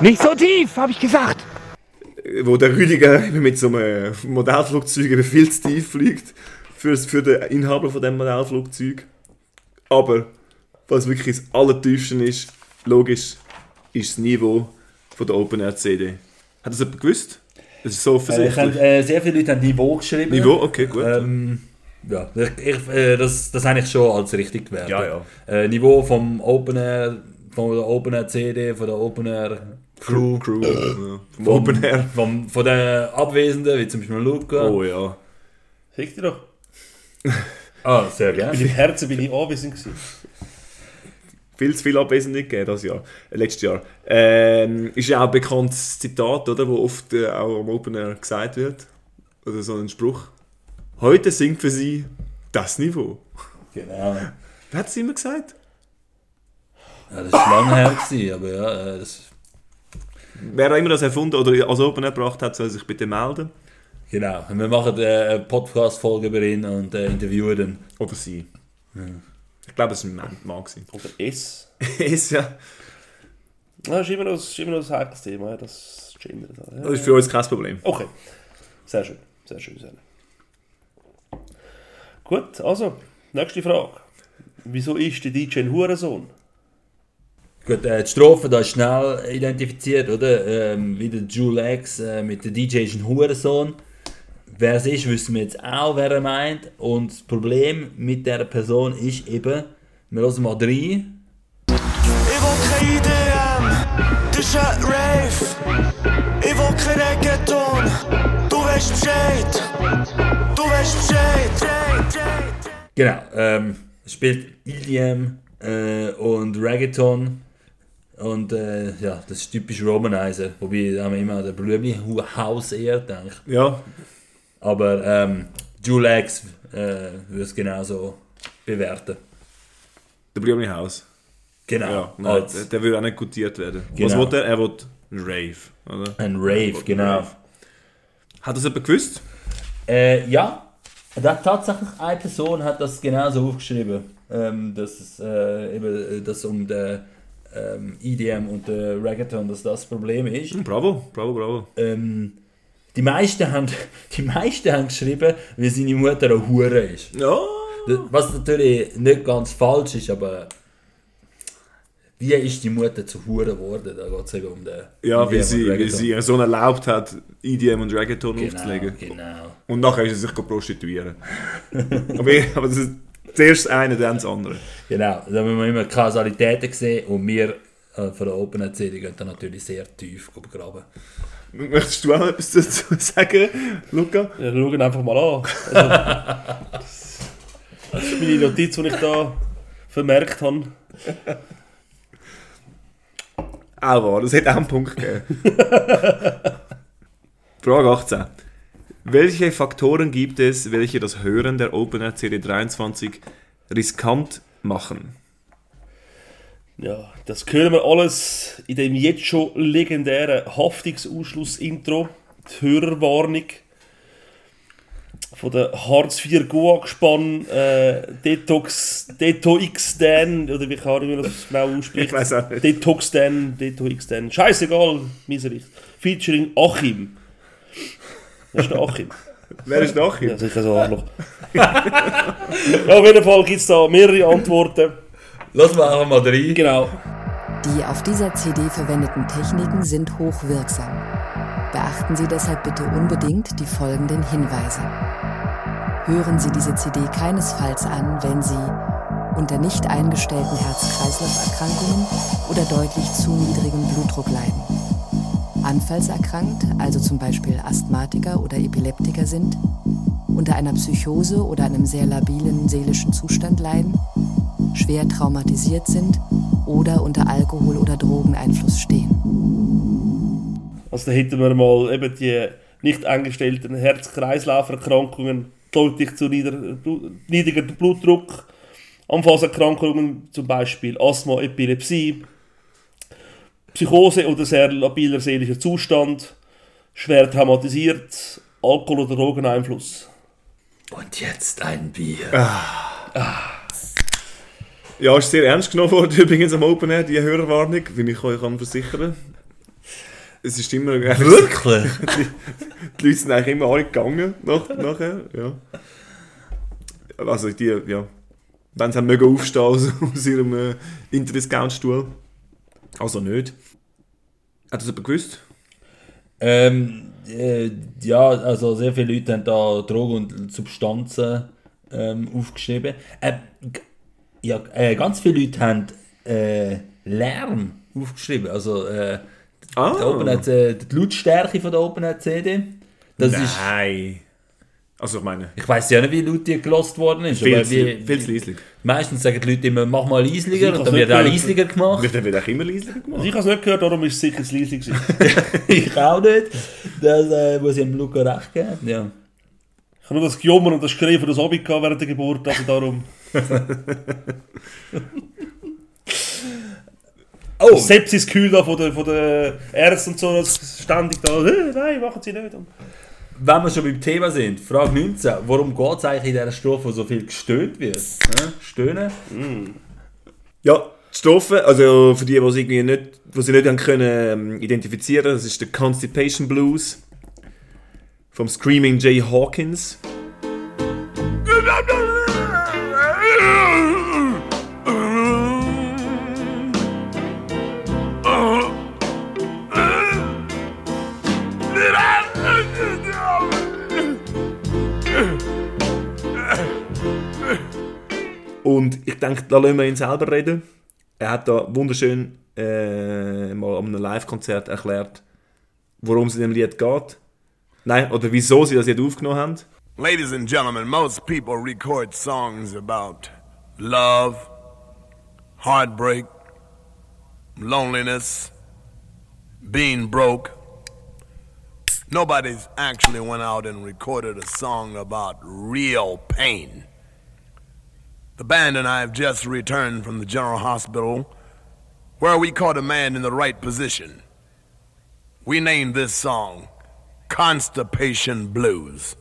Nicht so tief, habe ich gesagt! Äh, Wo der Rüdiger eben mit so einem Modellflugzeug eben viel zu tief fliegt. Für, für den Inhaber von dem Modellflugzeug. Aber, was wirklich das Allertiefste ist, logisch, ist das Niveau von der Open Air CD. Hat das jemand gewusst? Das ist so Äh, ich offensichtlich. hab, äh, sehr viele Leute haben Niveau geschrieben. Niveau, okay, gut. Ähm, ja, ich, ich, äh, das, das habe ich schon als richtig gewertet. Ja, ja. Äh, Niveau vom Open Air, von der Open Air CD, von der Open Air Crew. Crew, ja. Vom Open Air. Vom, von den Abwesenden, wie zum Beispiel Luca. Oh ja. Fick dich doch. Ah, sehr Ich bin gerne. im Herzen bin ich anwesend gewesen. viel zu viel Abwesende gegeben das Jahr, äh, letztes Jahr. Ähm, ist ja auch ein bekanntes Zitat, oder, wo oft äh, auch am Open Air gesagt wird. Oder so ein Spruch. Heute singt für sie das Niveau. Genau. Wer hat es immer gesagt? Ja, das war lange her, gewesen, aber ja, äh, das, Wer auch immer das erfunden oder als Open gebracht hat, soll sich bitte melden. genau. Und wir machen äh, eine Podcast-Folge über ihn und äh, interviewen ihn. Oder sie. Ich glaube, es war ein Mann. Oder es. es, ja. Ja, das ist immer noch, das ist immer noch ein heikles Thema, ja, das Gender. Ja. Das ist für uns kein Problem. Okay. Sehr schön. Sehr schön, sehr Gut, also, nächste Frage. Wieso ist der DJ ein Hurensohn? Gut, äh, die Strophe da ist schnell identifiziert, oder? Ähm, wie der Jule X äh, mit der DJ ist ein Hurensohn. Wer es ist, wissen wir jetzt auch, wer er meint. Und das Problem mit dieser Person ist eben, wir hören mal rein. Ich will kein IDM, das ist ein Rave. Ich will kein Reggaeton, du weißt Bescheid. Du weißt Bescheid. Genau, ähm, spielt EDM äh, und Reggaeton. Und äh, ja, das ist typisch Romanizer. Wobei da haben wir immer an den Blümli Haus eher denkt. Ja. Aber ähm, Jule X äh, würde es genauso bewerten. Der Blümli Haus. Genau. Ja, nein, Als- der, der will auch nicht gutiert werden. Was Genau. will er? Er will ein Rave. Oder? Ein Rave, genau. Rave. Hat das jemand gewusst? Äh, ja, da hat tatsächlich eine Person hat das genauso aufgeschrieben, ähm, dass es äh, eben, äh, dass um den ähm, EDM und den Reggaeton, dass das das Problem ist. Bravo, bravo, bravo. Ähm, die meisten haben, die meisten haben geschrieben, wie seine Mutter eine Hure ist. Ja. Was natürlich nicht ganz falsch ist, aber wie ist die Mutter zu Hure geworden? Da geht es eben um den Ja, weil sie, weil sie ihren Sohn erlaubt hat, EDM und Reggaeton Genau, aufzulegen. genau. Und nachher ist sie sich prostituieren. aber, aber das ist zuerst das eine, dann das andere. Genau, da müssen wir immer Kausalitäten sehen und wir äh, von der Open Erzählung gehen dann natürlich sehr tief graben. Möchtest du auch etwas dazu sagen, Luca? Ja, schauen einfach mal an. Also, Das ist meine Notiz, die ich da vermerkt habe. Auch wahr, das hätte auch einen Punkt gegeben. Frage 18. Welche Faktoren gibt es, welche das Hören der OpenAir CD23 riskant machen? Ja, das hören wir alles in dem jetzt schon legendären Haftungsausschluss-Intro. Die Hörerwarnung von der Hartz IV Goa-Gespann äh, Detox, Detox Dan, oder wie kann ich das genau aussprechen? Ich weiss auch nicht. Detox Dan, Detox Dan. Scheißegal, Miserich. Featuring Achim. Wer ist der Achim? Wer ist der Achim? Ja, sicher so Arschloch. ja, auf jeden Fall gibt es da mehrere Antworten. Lass mal einfach mal rein. Genau. Die auf dieser CD verwendeten Techniken sind hochwirksam. Beachten Sie deshalb bitte unbedingt die folgenden Hinweise. Hören Sie diese CD keinesfalls an, wenn Sie unter nicht eingestellten Herz-Kreislauf-Erkrankungen oder deutlich zu niedrigem Blutdruck leiden. Anfallserkrankt, also zum Beispiel Asthmatiker oder Epileptiker sind, unter einer Psychose oder einem sehr labilen seelischen Zustand leiden, schwer traumatisiert sind oder unter Alkohol- oder Drogeneinfluss stehen. Also da hätten wir mal eben die nicht eingestellten Herz-Kreislauf-Erkrankungen, deutlich zu nieder, niedriger Blutdruck, Anfallserkrankungen, zum Beispiel Asthma, Epilepsie, Psychose oder sehr labiler seelischer Zustand, schwer traumatisiert, Alkohol- oder Drogeneinfluss. Und jetzt ein Bier. Ja, ist sehr ernst genommen worden übrigens am Open Air, die Hörerwarnung, wie ich euch kann versichern Es ist immer... Wirklich? die, die Leute sind eigentlich immer alle gegangen nach, nachher, ja. Also die, ja... Wenn sie haben mögen aufstehen aus, aus ihrem äh, Interdiscount-Stuhl. Also nicht. Hat das jemand gewusst? Ähm, äh, ja, also sehr viele Leute haben da Drogen und Substanzen ähm, aufgeschrieben. Äh, ja, äh, ganz viele Leute haben äh, Lärm aufgeschrieben. Also äh, Ah. der OpenNet, äh, die Lautstärke von der OpenNet CD. Das ist, Nein. Also ich meine... ich weiß ja nicht, wie laut die gelost worden ist. Viel aber wie, viel zu leislich. Meistens sagen die Leute immer, mach mal leisliger Ich und dann wird auch leisliger gemacht. Dann wird auch immer leislicher gemacht. Also ich habe es nicht gehört, darum ist es sicher zu gewesen. ich auch nicht. Das äh, muss ich dem Luca recht geben. Ja. Ich habe nur das Gejummer und das Geschrei von der Sobi gehabt während der Geburt, also darum... Oh! Sepsis-Kühl da von der, von der Ärzten und so, das ständig da, «Äh, nein, machen sie nicht. Wenn wir schon beim Thema sind, Frage 19. Warum geht es eigentlich in dieser Strophe, wo so viel gestöhnt wird? Stöhnen? Ja, die Strophe, also für die, die sie irgendwie nicht, die sie nicht haben können ähm, identifizieren, das ist der Constipation Blues vom Screaming Jay Hawkins. Und ich denke, da lassen wir ihn selber reden. Er hat da wunderschön äh, mal an einem Live-Konzert erklärt, worum es in dem Lied geht. Nein, oder wieso sie das Lied aufgenommen haben. Ladies and gentlemen, most people record songs about love, heartbreak, loneliness, being broke. Nobody's actually went out and recorded a song about real pain. The band and I have just returned from the General Hospital where we caught a man in the right position. We named this song Constipation Blues.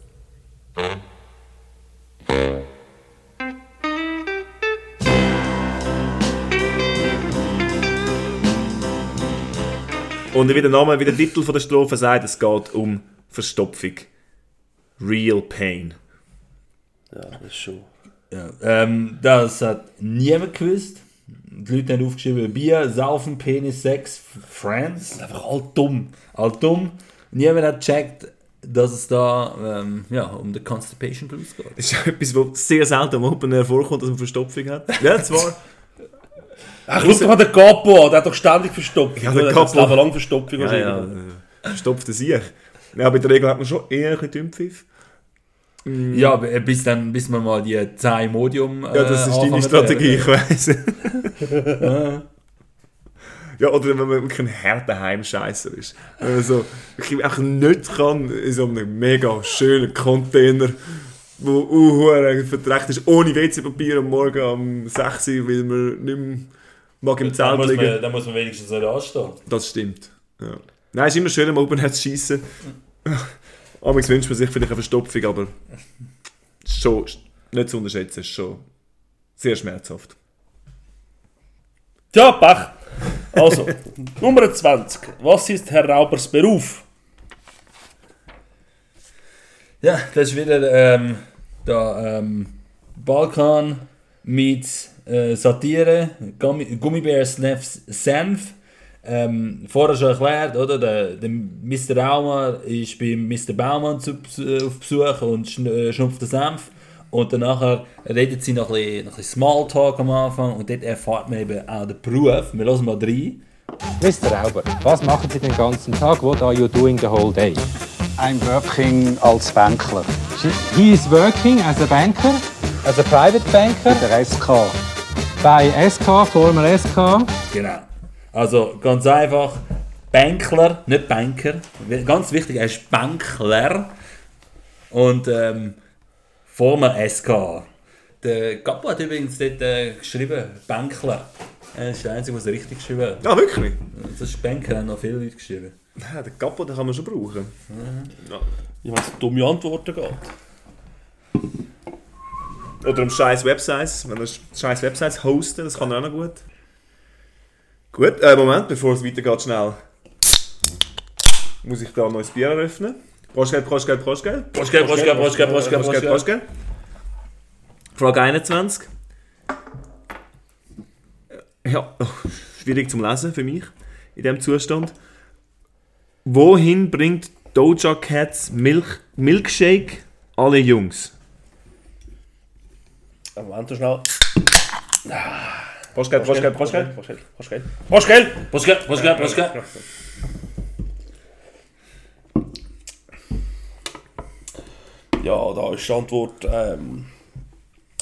Und wie der Name, wie der Titel von der Strophe sagt, es geht um Verstopfung. Real Pain. Ja, das ist schon. Ja, ähm, das hat niemand gewusst. Die Leute haben aufgeschrieben: Bier, Saufen, Penis, Sex, Friends. Einfach all dumm. All dumm. Niemand hat gecheckt, dass es da ähm, ja, um den Constipation Blues geht. Das ist etwas, was sehr selten am Open Air vorkommt, dass man Verstopfung hat. Ja, zwar. Ach, schau doch mal den Capo an, der hat doch ständig Verstopfung. Ja, der Der hat das Capo. Leben lang Verstopfung. Ja, wahrscheinlich. ja. Verstopfte Sieg. Ja, aber in der Regel hat man schon eher ein bisschen Dünnpfiff. Ja, aber äh, bis, dann, bis man mal die 10 Modium. Äh, Ja, das ist deine Strategie, ich weiss. ja, oder wenn man wirklich ein harter Heimscheißer ist. Wenn man so wirklich auch nicht kann, in so einem mega schönen Container, wo uh, verdreckt ist, ohne WC-Papier am Morgen um 6 Uhr, weil man nicht mehr mag im Zelt liegen. man, dann muss man wenigstens nicht anstehen. Das stimmt. Ja. Nein, es ist immer schön, am Open zu schiessen. Amigs wünscht man sich vielleicht eine Verstopfung, aber schon nicht zu unterschätzen, ist schon sehr schmerzhaft. Tja, Pech. Also, Nummer 20. Was ist Herr Raubers Beruf? Ja, das ist wieder ähm, da, ähm, Balkan meets äh, Satire, Gummi, Gummibär Senf. Ähm, vorher schon erklärt, oder? Der, der Mr. Raumer ist bei Mr. Baumann zu, äh, auf Besuch und schn äh, schnupft den Senf. Und danach redet sie noch ein bisschen, noch ein bisschen Smalltalk am Anfang und dort erfahrt man eben auch den Beruf. Wir hören mal rein. Mr. Rauber, was machen Sie den ganzen Tag? What are you doing the whole day? I'm working als Bankler. He is working as a banker? As a private banker? Bei der SK. Bei SK, former SK. Genau. Also ganz einfach, Bankler, nicht Banker. Ganz wichtig, er ist Bankler. Und ähm, former SK. Der Gappo hat übrigens dort äh, geschrieben, Bankler. Er ist der Einzige, der es richtig geschrieben hat. Ah, wirklich? Das ist Banker, haben noch viele Leute geschrieben. Ja, den Capo den kann man schon brauchen. Ja. Ja, wenn es um dumme Antworten geht. Oder um scheiß Websites, wenn er scheiß Websites hosten, das kann er auch noch gut. Gut, äh, Moment, bevor es weitergeht, schnell. Muss ich da ein neues Bier eröffnen? Prostgeld, Prostgeld, Prostgeld. Prostgeld, Prostgeld, Prostgeld, Prostgeld, Prostgeld, Prostgeld. Frage 21. Ja, schwierig zum Lesen für mich in diesem Zustand. Wohin bringt Doja Cats Milk Milkshake alle Jungs? Moment, so schnell. Postgeld, Postgeld, Postgeld. Postgeld, Postgeld. Postgeld! Postgeld, Postgeld, Postgeld. Ja, da ist die Antwort ähm,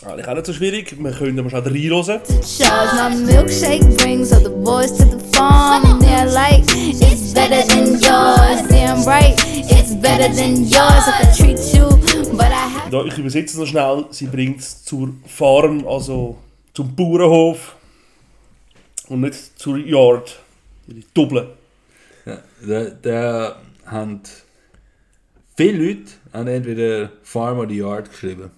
eigentlich auch nicht so schwierig. Wir können mal schnell reinhören. Charge my milkshake brings all the boys to the farm and they're like, it's better than yours. Damn right, it's better than yours. I could treat you, but I have. Ja, ich übersetze es noch schnell. Sie bringt es zur Farm, also zum Bauernhof. Und nicht zur Yard. Die Double. Ja, da, da haben viele Leute haben entweder Farm oder Yard geschrieben.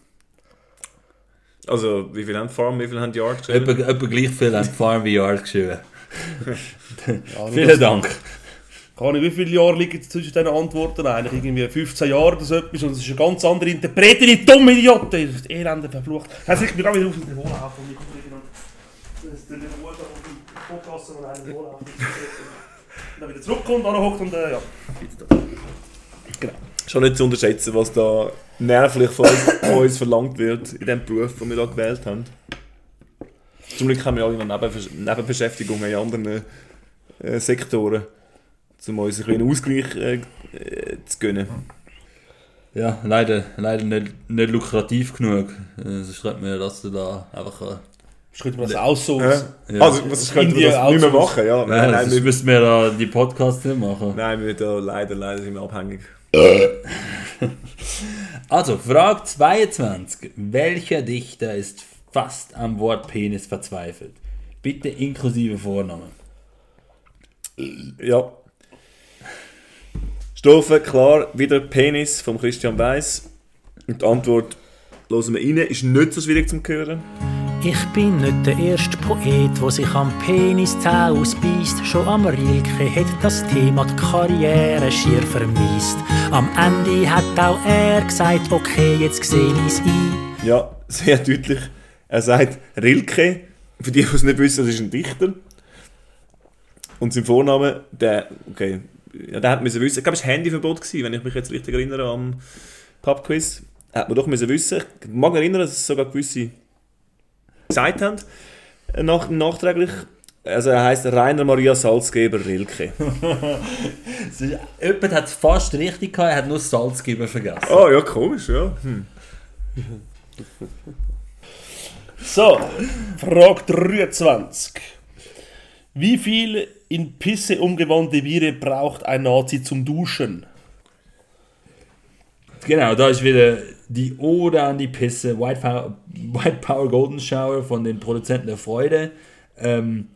Also, wie viele haben Farm, wie viele haben Yard geschrieben? Etwa, etwa gleich viele haben Farm wie Yard geschrieben. Ja, Vielen das- Dank. Keine wie viele Jahre liegen zwischen diesen Antworten? Eigentlich irgendwie 15 Jahre oder so etwas. Und es ist eine ganz andere Interpretin, die dumme Idioten. Das ist Elende verflucht. Also ich bin gerade wieder auf dem Niveau laufen. Podcast, und einen laufen. Und dann wieder zurückkommt, anhockt und äh, ja. Genau. Schon nicht zu unterschätzen, was da nervlich von uns, von uns verlangt wird in dem Beruf, den wir da gewählt haben. Zum Glück haben wir alle noch Nebenversch Nebenbeschäftigungen in anderen äh, Sektoren, um uns ein bisschen Ausgleich äh, äh, zu gönnen. Ja, leider, leider nicht, nicht lukrativ genug. Äh, Sonst könnte man das da einfach... Äh, könnte man das outsourcen. Ja. Also, was könnte man das nicht mehr machen? Ja, Nein, nein, nein, wir- müssen wir da die Podcasts nicht machen. Nein, wir da leider, leider sind wir abhängig. Also, Frage 22. Welcher Dichter ist fast am Wort Penis verzweifelt? Bitte inklusive Vornamen. Ja. Strophe, klar, wieder Penis von Christian Weiss. Und die Antwort hören wir rein, ist nicht so schwierig zum Hören. Ich bin nicht der erste Poet, der sich am Penis Zähne ausbeißt. Schon am Rilke hat das Thema die Karriere schier vermiest. Am Ende hat auch er gesagt, okay, jetzt sehe ich's ein. Ja, sehr deutlich. Er sagt Rilke. Für die, die es nicht wissen, das ist ein Dichter. Und sein Vorname, der, okay, ja, der hat müssen wissen, ich glaube, es war Handyverbot, wenn ich mich jetzt richtig erinnere am Pubquiz. Hat man doch müssen wissen. Ich mag mich erinnern, dass es sogar gewisse gesagt haben, nach, nachträglich. Also er heißt Rainer Maria Salzgeber Rilke. Jemand hat es fast richtig gehabt, er hat nur Salzgeber vergessen. Oh ja, komisch, ja. Hm. So, Frage 23. Wie viel in Pisse umgewandte Biere braucht ein Nazi zum Duschen? Genau, da ist wieder die Ode an die Pisse, White Power, White Power Golden Shower von den Produzenten der Freude. Ähm,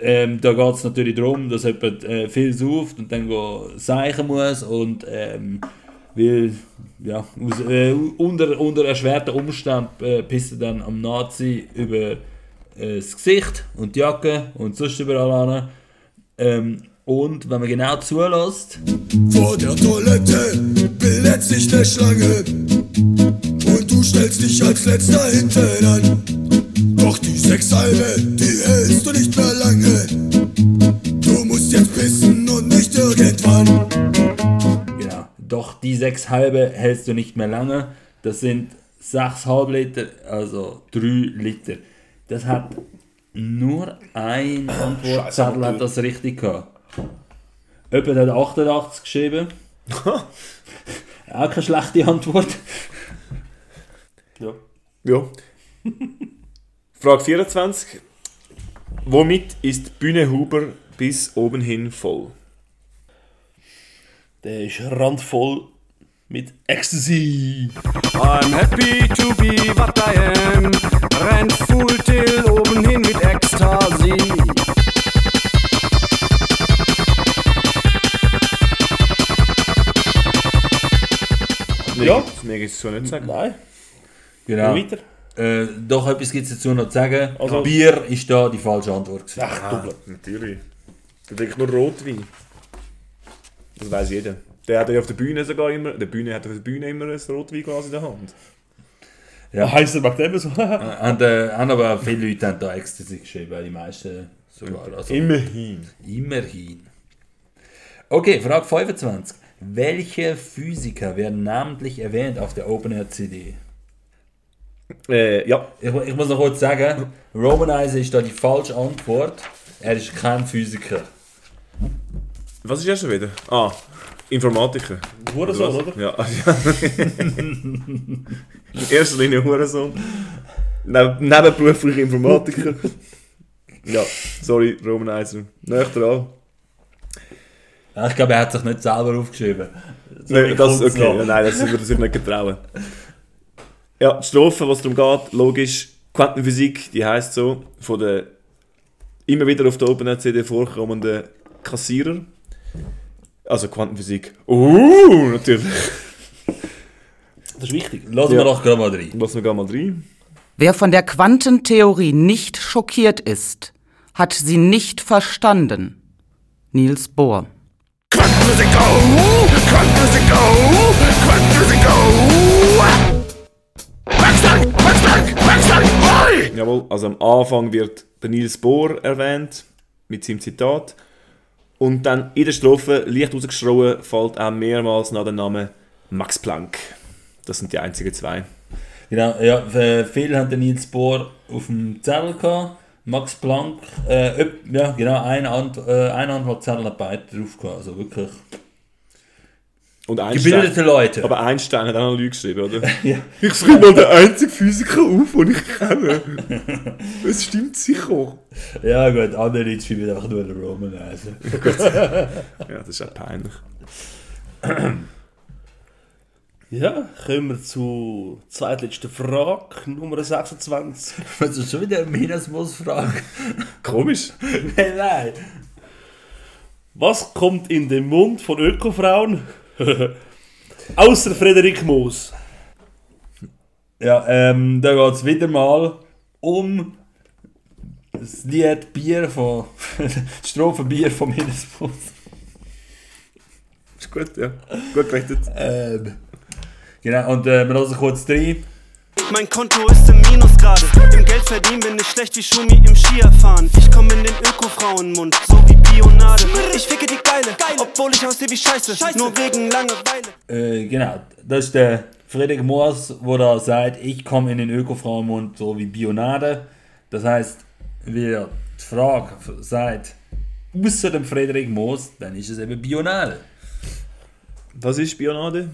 ähm, da geht es natürlich darum, dass jemand äh, viel sauft und dann seichen muss und ähm, will, ja, aus, äh, unter, unter erschwerten Umständen äh, pisst dann am Nazi über äh, das Gesicht und die Jacke und sonst überall an. Ähm, und wenn man genau zulässt, Vor der Toilette sich eine Schlange und du stellst dich als letzter hinten an. Doch die sechs halbe, die hältst du nicht mehr lange. Du musst jetzt pissen und nicht irgendwann. Genau. Doch die sechs halbe hältst du nicht mehr lange. Das sind sechseinhalb Liter, also drei Liter. Das hat nur ein Antwortzettel hat das richtig gehabt. Jemand hat 88 geschrieben. Auch keine schlechte Antwort. Ja. Ja. Frage 24. Womit ist Bühne Huber bis oben hin voll? Der ist randvoll mit Ecstasy. I'm happy to be what I am. Renn full till oben hin mit Ecstasy. Ja. Mehr gibt es so nicht sagen. Nein. Genau. Weiter. Äh, doch etwas gibt es dazu noch zu sagen. Also- Bier ist da die falsche Antwort. gewesen. Ach, Ah, doppelt. natürlich. Der trinkt nur Rotwein. Das weiß jeder. Der hat ja auf der Bühne sogar immer, der Bühne hat auf der Bühne immer ein Rotweinglas in der Hand. Ja. Heißt er dem so? Und, äh, haben aber viele Leute haben da Ecstasy geschrieben, die meisten sogar. Also, Immerhin. Immerhin. Okay, Frage 25. Welche Physiker werden namentlich erwähnt auf der Open Air CD? Äh, ja. Ich, ich muss noch kurz sagen, Romanizer ist da die falsche Antwort. Er ist kein Physiker. Was ist er schon wieder? Ah, Informatiker. Hurensohn, was? oder? Ja. In erster Linie Hurensohn. Neb nebenberuflich Informatiker. ja, sorry, Romanizer. Näher dran. Ja, Ich glaube, er hat sich nicht selber aufgeschrieben. So Nein, das, okay, ja, nein, das würde ich sich nicht getrauen. Ja, die Strophe, was darum geht, logisch, Quantenphysik, die heisst so, von der immer wieder auf der OpenNet-CD vorkommenden Kassierer. Also Quantenphysik. Uh, natürlich. Das ist wichtig. Lassen wir doch gerade mal rein. Lassen wir gerade mal rein. Wer von der Quantentheorie nicht schockiert ist, hat sie nicht verstanden. Niels Bohr. Quantenphysik, oh! Quantenphysik, oh! Quantenphysik, oh! Werkzeug! Werkzeug! Werkzeug! Oi! Jawohl, also am Anfang wird der Niels Bohr erwähnt, mit seinem Zitat. Und dann in der Strophe, leicht rausgeschrien, fällt auch mehrmals nach dem Namen Max Planck. Das sind die einzigen zwei. Genau, ja, äh, viele haben den Niels Bohr auf dem Zettel gehabt. Max Planck, äh, ja, genau, ein, Ant äh, ein Antwortzettel hat beide drauf gehabt. Also wirklich. Und Gebildete Leute. Aber Einstein hat auch noch Lüge geschrieben, oder? Ja. Ich schreibe mal den einzigen Physiker auf, den ich kenne. Es stimmt sicher. Ja, gut, andere Leute schreiben einfach nur den Romanizer. Gut. ja, das ist auch peinlich. Ja, kommen wir zur zweitletzten Frage, Nummer 26. Was ist schon wieder eine Minusmus-Frage? Komisch. Nein, nein. Was kommt in den Mund von Ökofrauen? Außer Frederik Moos. Ja, ähm, da geht es wieder mal um das Lied Bier von. die Strophe Bier von Minusmus. Ist gut, ja. Gut gerechnet. Ähm, genau, und äh, wir hören kurz rein. Mein Konto ist im Minus gerade. Im Geld verdienen bin ich schlecht wie Schumi im Skierfahren. Ich komme in den Öko-Frauenmund, so wie Bionade. Ich ficke die Geile, obwohl ich aussehe wie Scheiße. Nur wegen Langeweile. Äh, genau, das ist der Friedrich Moors, wo da sagt, ich komme in den Ökofrauenmund so wie Bionade. Das heißt, wir die Frage sagt, außer dem Frederik Moos, dann ist es eben Bional. Was ist Bionade?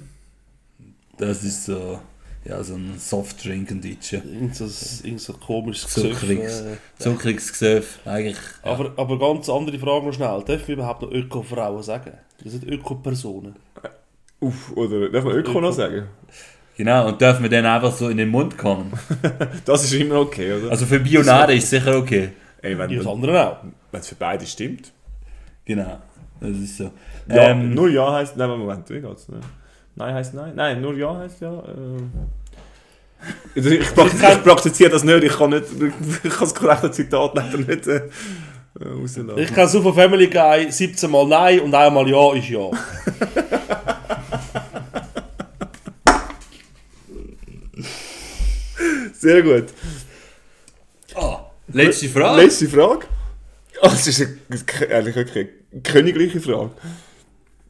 Das ist so, ja, so ein Softdrink in Deutsch. Irgend so, irgend so komisches Gesöff, Zuckriges, äh, zuckriges Gesöff, eigentlich. Aber, aber ganz andere Frage noch schnell. Dürfen wir überhaupt noch Öko-Frauen sagen? Das sind Öko-Personen. Uff, oder darf man Öko noch sagen? Genau, und dürfen wir dann einfach so in den Mund kommen. Das ist immer okay, oder? Also für Bionade ist sicher okay. Ey, wenn Ja, das andere auch. Wenn es für beide stimmt. Genau, das ist so. Ja, Ähm, nur Ja heißt. Nein, Moment, wie geht's? Ne? Nein heißt Nein. Nein, nur Ja heißt Ja. Äh. Ich, praktiziere, ich praktiziere das nicht, ich kann nicht, ich kann das korrekte Zitat leider nicht äh, äh, rauslassen. Ich kenne so von Family Guy 17 Mal Nein und einmal Ja ist Ja. Sehr gut. Ah, letzte Frage. Letzte Frage. Oh, das ist eine, eigentlich eine königliche Frage.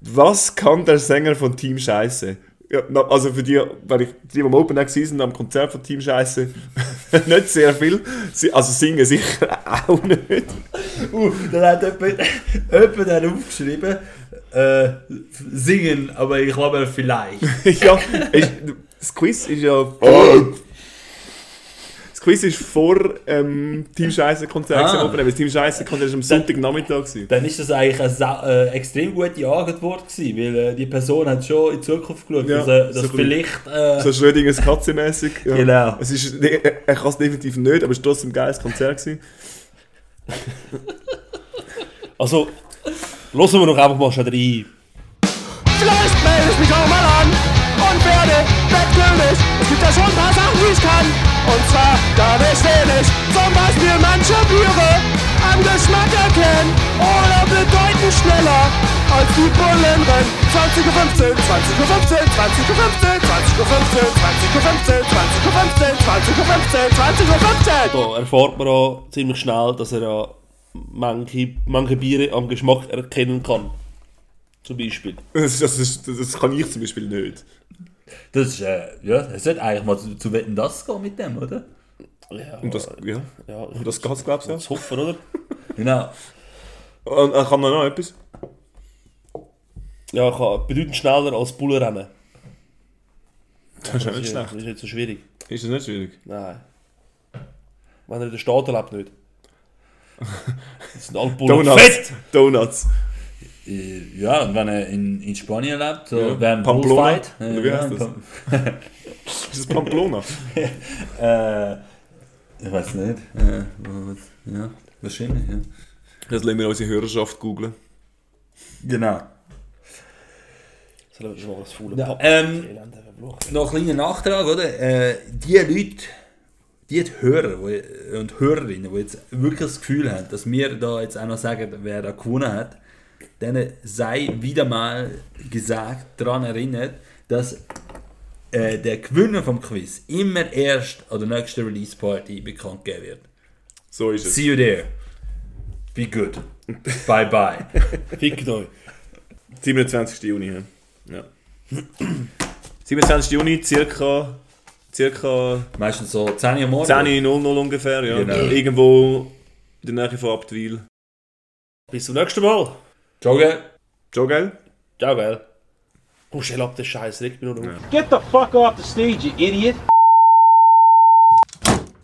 Was kann der Sänger von Team Scheiße? Ja, also für die, weil ich die, die am Open Air sind, am Konzert von Team Scheiße, nicht sehr viel. Also singen sicher auch nicht. Uh, dann hat jemand, jemand dann aufgeschrieben, äh, singen, aber ich glaube vielleicht. ja, ist, das Quiz ist ja. Das Quiz ist vor ähm, Team Scheiße Konzert. Ah. Open Air, weil das Team Scheiße Konzert ist am Sonntagnachmittag. gewesen. Dann ist das eigentlich eine äh, extrem gute Antwort gewesen, weil äh, die Person hat schon in Zukunft geschaut, Ja, dass, äh, dass so vielleicht... Äh, So Schrödingers Katze-mäßig. Ja. Genau. Es ist, nee, er kann es definitiv nicht, aber es war trotzdem ein geiles Konzert. Gewesen. Also, hören wir doch einfach mal schnell rein. Vielleicht melde ich mich auch mal an und werde Wettkönig. Es gibt ja schon ein paar Sachen, die ich kann. Und zwar gar nicht wenig. Zum Beispiel manche Biere am Geschmack erkennen oder bedeuten schneller als die Bullen rennen. 20.15 Uhr, 20.15 Uhr, 20.15 Uhr, 20.15 Uhr, 20.15 Uhr, 20.15 Uhr, 20.15 Uhr, 20.15 Uhr. Da erfährt man auch ziemlich schnell, dass er ja manche, manche Biere am Geschmack erkennen kann. Zum Beispiel. Das, das, das, das kann ich zum Beispiel nicht. Das ist, äh, ja, es sollte eigentlich mal zu, zu Wetten, das gehen mit dem, oder? Ja, Und das, ja. ja, Und das geht, glaubst du? Ja. Das hoffen, oder? Genau. Und äh, kann man noch etwas? Ja, kann bedeutend schneller als Bullenrennen. Das ist ja nicht schlecht. Das ist nicht so schwierig. Ist das nicht schwierig? Nein. Wenn er in den Staaten lebt, nicht. Das sind alle Bullen Donuts. fett! Donuts. Äh, Ja, und wenn er in, in Spanien lebt, so Ja. während Pamplona? Bullfight. äh, Oder wie heißt das? Ist das Pamplona? äh, ich weiß nicht. Äh, ja, wahrscheinlich, ja. Das lassen wir unsere Hörerschaft googlen. Genau. Schon mal das faule Ja, ähm. Noch ein kleiner Nachtrag, oder? Äh, die Leute, die Hörer und Hörerinnen, die jetzt wirklich das Gefühl haben, dass wir da jetzt auch noch sagen, wer da gewonnen hat, denen sei wieder mal gesagt, daran erinnert, dass äh, der Gewinner vom Quiz immer erst an der nächsten Release Party bekannt gegeben wird. So ist es. See you there. Be good. bye bye. Fickt euch. 27. Juni. Ja. ja. 27. Juni, circa, circa Meistens so 10 Uhr morgens. 10.00 Uhr ungefähr. Ja. Genau. Irgendwo in der Nähe von Abtwil. Bis zum nächsten Mal. Gell? Ciao, gell. Komm schnell ab, der Scheiß, regt mich nur noch auf. Get the fuck off the stage, you idiot!